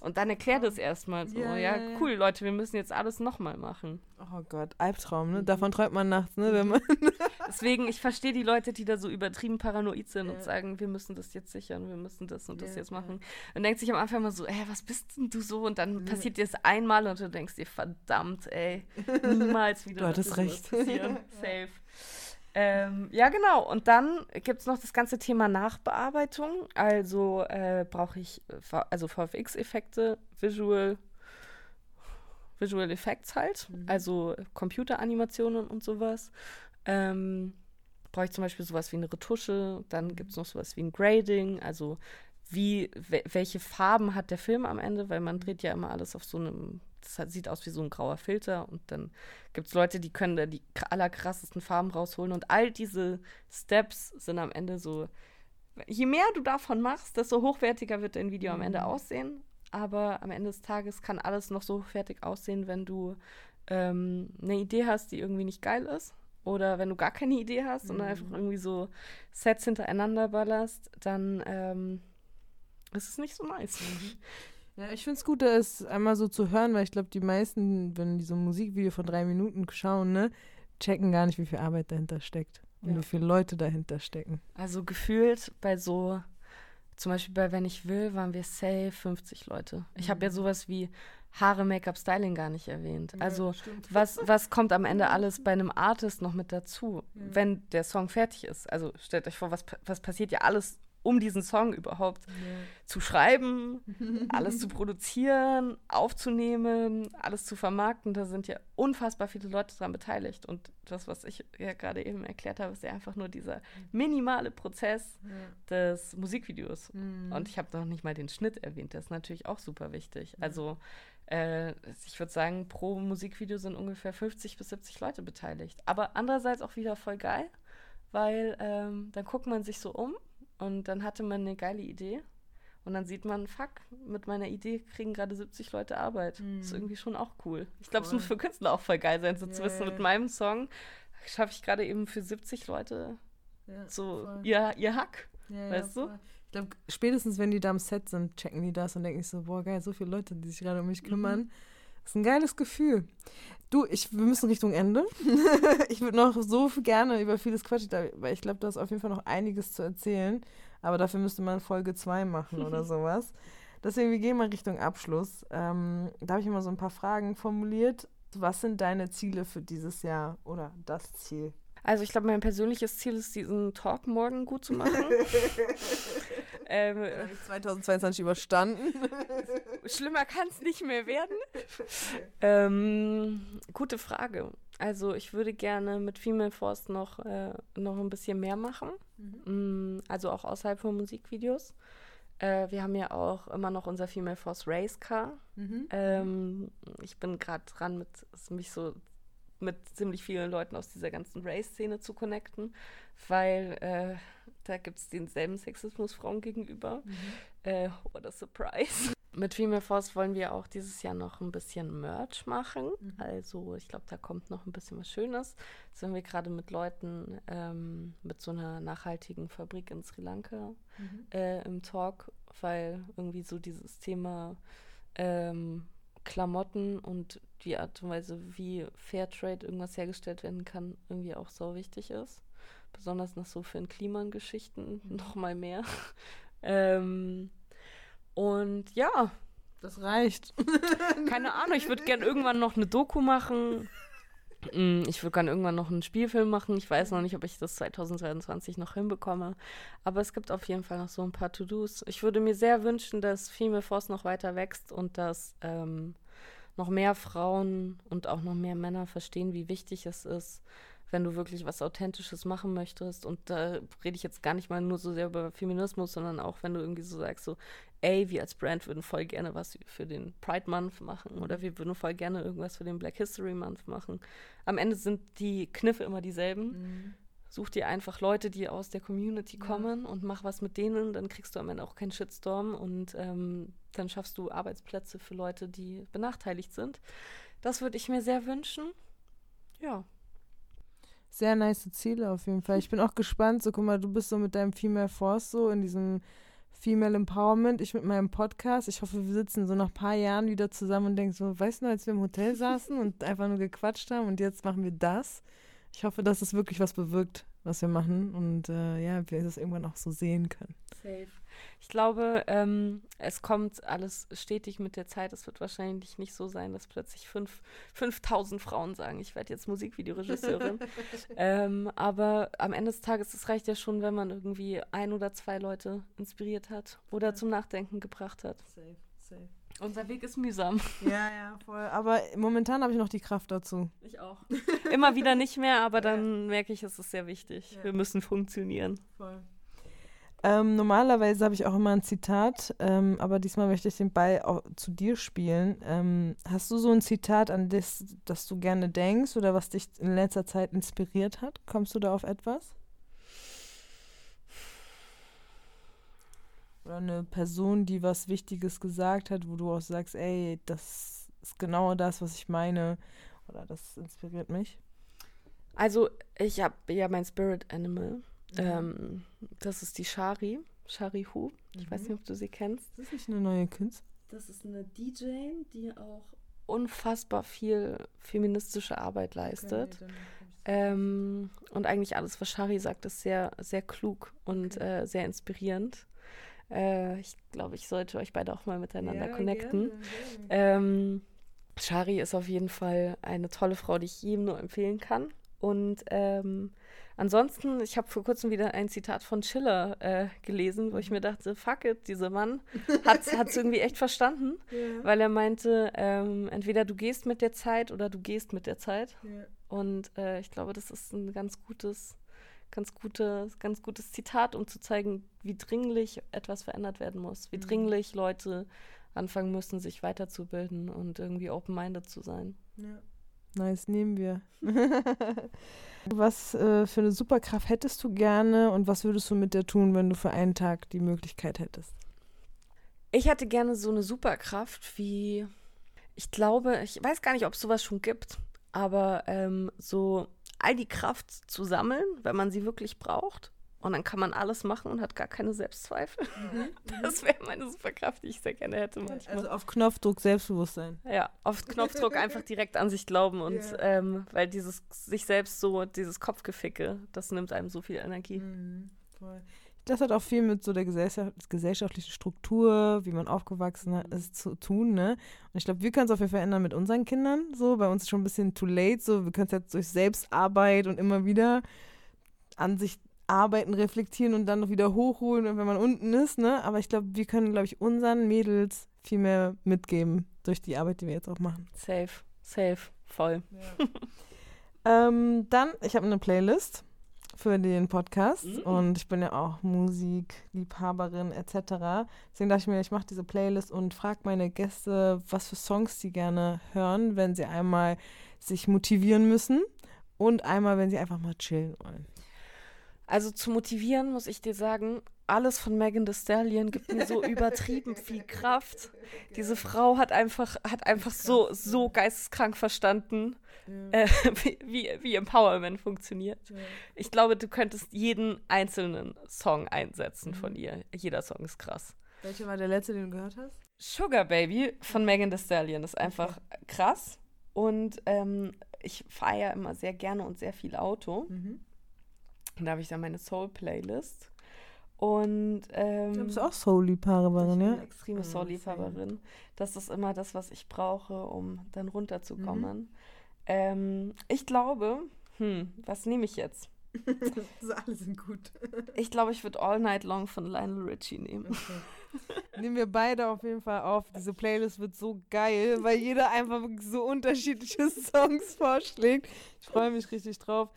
Und dann erklärt es erstmal so,
Ja,
ja, cool, Leute, wir müssen jetzt alles nochmal machen.
Oh Gott, Albtraum, ne? Davon träumt man nachts, ne? Wenn man
Deswegen, ich verstehe die Leute, die da so übertrieben paranoid sind und sagen, wir müssen das jetzt sichern, wir müssen das und das jetzt machen. Und denkt sich am Anfang mal so, ey, was bist denn du so? Und dann passiert dir das einmal und du denkst dir, verdammt, ey, niemals wieder.
Du hattest recht.
Passieren. Safe. Ähm, ja, genau. Und dann gibt es noch das ganze Thema Nachbearbeitung. Also äh, brauche ich äh, V- also VFX-Effekte, Visual, Visual Effects halt,
Mhm.
also Computeranimationen und sowas. Ähm, brauche ich zum Beispiel sowas wie eine Retusche, dann gibt es noch sowas wie ein Grading, also wie, we welche Farben hat der Film am Ende, weil man dreht ja immer alles auf so einem, das hat, sieht aus wie so ein grauer Filter und dann gibt es Leute, die können da die kr- allerkrassesten Farben rausholen und all diese Steps sind am Ende so, je mehr du davon machst, desto hochwertiger wird dein Video am Ende aussehen, aber am Ende des Tages kann alles noch so hochwertig aussehen, wenn du ähm, eine Idee hast, die irgendwie nicht geil ist. Oder wenn du gar keine Idee hast und einfach irgendwie so Sets hintereinander ballerst, dann ähm, ist es nicht so nice.
Ja, ich finde es gut, da ist einmal so zu hören, weil ich glaube, die meisten, wenn die so ein Musikvideo von drei Minuten schauen, ne, checken gar nicht, wie viel Arbeit dahinter steckt und
Ja.
wie viele Leute dahinter stecken.
Also gefühlt bei so, zum Beispiel bei Wenn ich will, waren wir safe 50 Leute. Ich habe ja sowas wie Haare, Make-up, Styling gar nicht erwähnt. Also was, was kommt am Ende alles bei einem Artist noch mit dazu, wenn der Song fertig ist? Also stellt euch vor, was, was passiert ja alles um diesen Song überhaupt zu schreiben, alles zu produzieren, aufzunehmen, alles zu vermarkten. Da sind ja unfassbar viele Leute dran beteiligt. Und das, was ich ja gerade eben erklärt habe, ist ja einfach nur dieser minimale Prozess des Musikvideos. Und ich habe noch nicht mal den Schnitt erwähnt, der ist natürlich auch super wichtig. Also äh, ich würde sagen, pro Musikvideo sind ungefähr 50 bis 70 Leute beteiligt. Aber andererseits auch wieder voll geil, weil ähm, dann guckt man sich so um und dann hatte man eine geile Idee. Und dann sieht man, fuck, mit meiner Idee kriegen gerade 70 Leute Arbeit. Ist irgendwie schon auch cool. Ich glaube, es muss für Künstler auch voll geil sein, so zu
Ja,
wissen,
ja.
mit meinem Song schaffe ich gerade eben für 70 Leute
Ja,
so
voll.
ihr, ihr Hack.
Ja,
Weißt du?
voll. Ich glaube, spätestens wenn die da am Set sind, checken die das und denken sich so, boah, geil, so viele Leute, die sich gerade um mich kümmern. Das ist ein geiles Gefühl. Du, ich, wir müssen Richtung Ende. ich würde noch so gerne über vieles quatschen, weil ich glaube, du hast auf jeden Fall noch einiges zu erzählen. Aber dafür müsste man Folge 2 machen oder sowas. Deswegen, wir gehen mal Richtung Abschluss. Ähm, da habe ich immer so ein paar Fragen formuliert. Was sind deine Ziele für dieses Jahr oder das Ziel?
Also ich glaube, mein persönliches Ziel ist, diesen Talk morgen gut zu machen. ähm,
Dann habe ich 2022 überstanden.
Schlimmer kann es nicht mehr werden. ähm, gute Frage. Also ich würde gerne mit Female Force noch, äh, noch ein bisschen mehr machen. Mm, Also auch außerhalb von Musikvideos. Äh, wir haben ja auch immer noch unser Female Force Race Car. Ähm, ich bin gerade dran, mit, mich so mit ziemlich vielen Leuten aus dieser ganzen Race-Szene zu connecten, weil äh, da gibt es denselben Sexismus Frauen gegenüber. Äh, what a surprise. Mit Female Force wollen wir auch dieses Jahr noch ein bisschen Merch machen. Also ich glaube, da kommt noch ein bisschen was Schönes. Jetzt sind wir gerade mit Leuten ähm, mit so einer nachhaltigen Fabrik in Sri Lanka äh, im Talk, weil irgendwie so dieses Thema ähm, Klamotten und die Art und Weise, wie Fairtrade irgendwas hergestellt werden kann, irgendwie auch so wichtig ist. Besonders nach so vielen Klimageschichten noch mal mehr. ähm, und ja,
Das reicht.
keine Ahnung, ich würde gern irgendwann noch eine Doku machen. Mm, Ich würde gerne irgendwann noch einen Spielfilm machen. Ich weiß noch nicht, ob ich das 2023 noch hinbekomme. Aber es gibt auf jeden Fall noch so ein paar To-Dos. Ich würde mir sehr wünschen, dass Female Force noch weiter wächst und dass ähm, noch mehr Frauen und auch noch mehr Männer verstehen, wie wichtig es ist, wenn du wirklich was Authentisches machen möchtest. Und da rede ich jetzt gar nicht mal nur so sehr über Feminismus, sondern auch, wenn du irgendwie so sagst, so, ey, wir als Brand würden voll gerne was für den Pride Month machen oder wir würden voll gerne irgendwas für den Black History Month machen. Am Ende sind die Kniffe immer dieselben. Such dir einfach Leute, die aus der Community
Ja.
kommen und mach was mit denen, dann kriegst du am Ende auch keinen Shitstorm und ähm, dann schaffst du Arbeitsplätze für Leute, die benachteiligt sind. Das würde ich mir sehr wünschen. Ja.
Sehr nice Ziele auf jeden Fall. Ich bin auch gespannt. So, guck mal, du bist so mit deinem Female Force so in diesem Female Empowerment. Ich mit meinem Podcast. Ich hoffe, wir sitzen so nach ein paar Jahren wieder zusammen und denken so, weißt du noch, als wir im Hotel saßen und einfach nur gequatscht haben und jetzt machen wir das. Ich hoffe, dass es wirklich was bewirkt, was wir machen und äh, ja, wir das irgendwann auch so sehen können.
Safe. Ich glaube, ähm, es kommt alles stetig mit der Zeit. Es wird wahrscheinlich nicht so sein, dass plötzlich fünf, 5000 Frauen sagen, ich werde jetzt Musikvideoregisseurin. ähm, aber am Ende des Tages, es reicht ja schon, wenn man irgendwie ein oder zwei Leute inspiriert hat oder zum Nachdenken gebracht hat.
Safe, safe.
Unser Weg ist mühsam.
Ja, ja, voll. Aber momentan habe ich noch die Kraft dazu.
Ich auch. Immer wieder nicht mehr, aber dann merke ich, es ist sehr wichtig.
Ja.
Wir müssen funktionieren.
Voll. Ähm, normalerweise habe ich auch immer ein Zitat, ähm, aber diesmal möchte ich den Ball auch zu dir spielen. Ähm, hast du so ein Zitat, an das, das du gerne denkst oder was dich in letzter Zeit inspiriert hat? Kommst du da auf etwas? Oder eine Person, die was Wichtiges gesagt hat, wo du auch sagst, ey, das ist genau das, was ich meine. Oder das inspiriert mich.
Also, ich habe ja mein Spirit Animal. Ähm, das ist die Shari. Shari Hu. Ich weiß nicht, ob du sie kennst.
Ist das nicht eine neue Künstlerin?
Das ist eine DJ, die auch unfassbar viel feministische Arbeit leistet. Ähm, und eigentlich alles, was Shari sagt, ist sehr, sehr klug und äh, sehr inspirierend. Äh, ich glaube, ich sollte euch beide auch mal miteinander connecten. Ähm, Shari ist auf jeden Fall eine tolle Frau, die ich jedem nur empfehlen kann. Und ähm, ansonsten, ich habe vor kurzem wieder ein Zitat von Schiller äh, gelesen, wo ich mir dachte, fuck it, dieser Mann hat es irgendwie echt verstanden, weil er meinte, ähm, entweder du gehst mit der Zeit oder du gehst mit der Zeit. Und äh, ich glaube, das ist ein ganz gutes, ganz gutes, ganz gutes Zitat, um zu zeigen, wie dringlich etwas verändert werden muss, wie
Mhm.
dringlich Leute anfangen müssen, sich weiterzubilden und irgendwie open-minded zu sein.
Ja. Nice, nehmen wir. was äh, für eine Superkraft hättest du gerne und was würdest du mit der tun, wenn du für einen Tag die Möglichkeit hättest?
Ich hätte gerne so eine Superkraft wie, ich glaube, ich weiß gar nicht, ob es sowas schon gibt, aber ähm, so all die Kraft zu sammeln, wenn man sie wirklich braucht. Und dann kann man alles machen und hat gar keine Selbstzweifel. Das wäre meine Superkraft, die ich sehr gerne hätte manchmal.
Also auf Knopfdruck Selbstbewusstsein.
Ja, auf Knopfdruck einfach direkt an sich glauben und
Ja.
ähm, weil dieses sich selbst so, dieses Kopfgeficke, das nimmt einem so viel Energie.
Mhm. Das hat auch viel mit so der gesellschaft gesellschaftlichen Struktur, wie man aufgewachsen hat, ist zu tun, ne? Und ich glaube, wir können es auf jeden Fall ändern mit unseren Kindern. So, bei uns ist schon ein bisschen too late. So, wir können es jetzt durch Selbstarbeit und immer wieder an sich arbeiten, reflektieren und dann noch wieder hochholen, wenn man unten ist, ne? Aber ich glaube, wir können, glaube ich, unseren Mädels viel mehr mitgeben durch die Arbeit, die wir jetzt auch machen.
Safe, safe, voll.
Ähm, dann, ich habe eine Playlist für den Podcast
Mhm.
und ich bin ja auch Musikliebhaberin etc. Deswegen dachte ich mir, ich mache diese Playlist und frage meine Gäste, was für Songs sie gerne hören, wenn sie einmal sich motivieren müssen und einmal, wenn sie einfach mal chillen wollen.
Also zu motivieren muss ich dir sagen, alles von Megan Thee Stallion gibt mir so übertrieben viel Kraft. Diese Frau hat einfach, hat einfach so, so geisteskrank verstanden, äh, wie, wie, wie Empowerment funktioniert. Ich glaube, du könntest jeden einzelnen Song einsetzen von ihr. Jeder Song ist krass.
Welcher war der letzte, den du gehört hast?
Sugar Baby von Megan Thee Stallion ist einfach krass. Und ähm, ich fahre ja immer sehr gerne und sehr viel Auto.
Mhm.
Und da habe ich dann meine Soul-Playlist. Und ähm,
Du bist auch Soul-Liebhaberin,
ich bin
ja?
eine extreme
Ah,
Soul-Liebhaberin. Das ist immer das, was ich brauche, um dann
Mhm.
runterzukommen. Ähm, ich glaube, hm, was nehme ich jetzt?
Alle sind gut.
Ich glaube, ich würde All Night Long von Lionel Richie nehmen.
Nehmen wir beide auf jeden Fall auf. Diese Playlist wird so geil, weil jeder einfach so unterschiedliche Songs vorschlägt. Ich freue mich richtig drauf.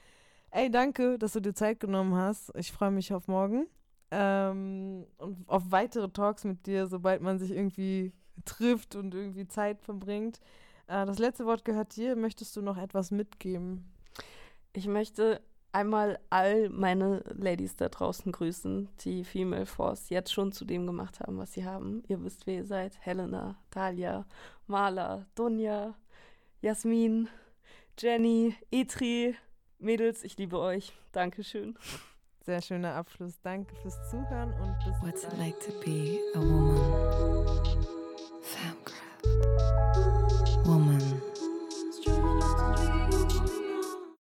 Ey, danke, dass du dir Zeit genommen hast. Ich freue mich auf morgen. Ähm, und auf weitere Talks mit dir, sobald man sich irgendwie trifft und irgendwie Zeit verbringt. Äh, das letzte Wort gehört dir. Möchtest du noch etwas mitgeben?
Ich möchte einmal all meine Ladies da draußen grüßen, die Female Force jetzt schon zu dem gemacht haben, was sie haben. Ihr wisst, wer ihr seid. Helena, Talia, Marla, Dunja, Jasmin, Jenny, Etri. Mädels, ich liebe euch. Dankeschön.
Sehr schöner Abschluss. Danke fürs Zuhören und bis
What's it like to be a woman?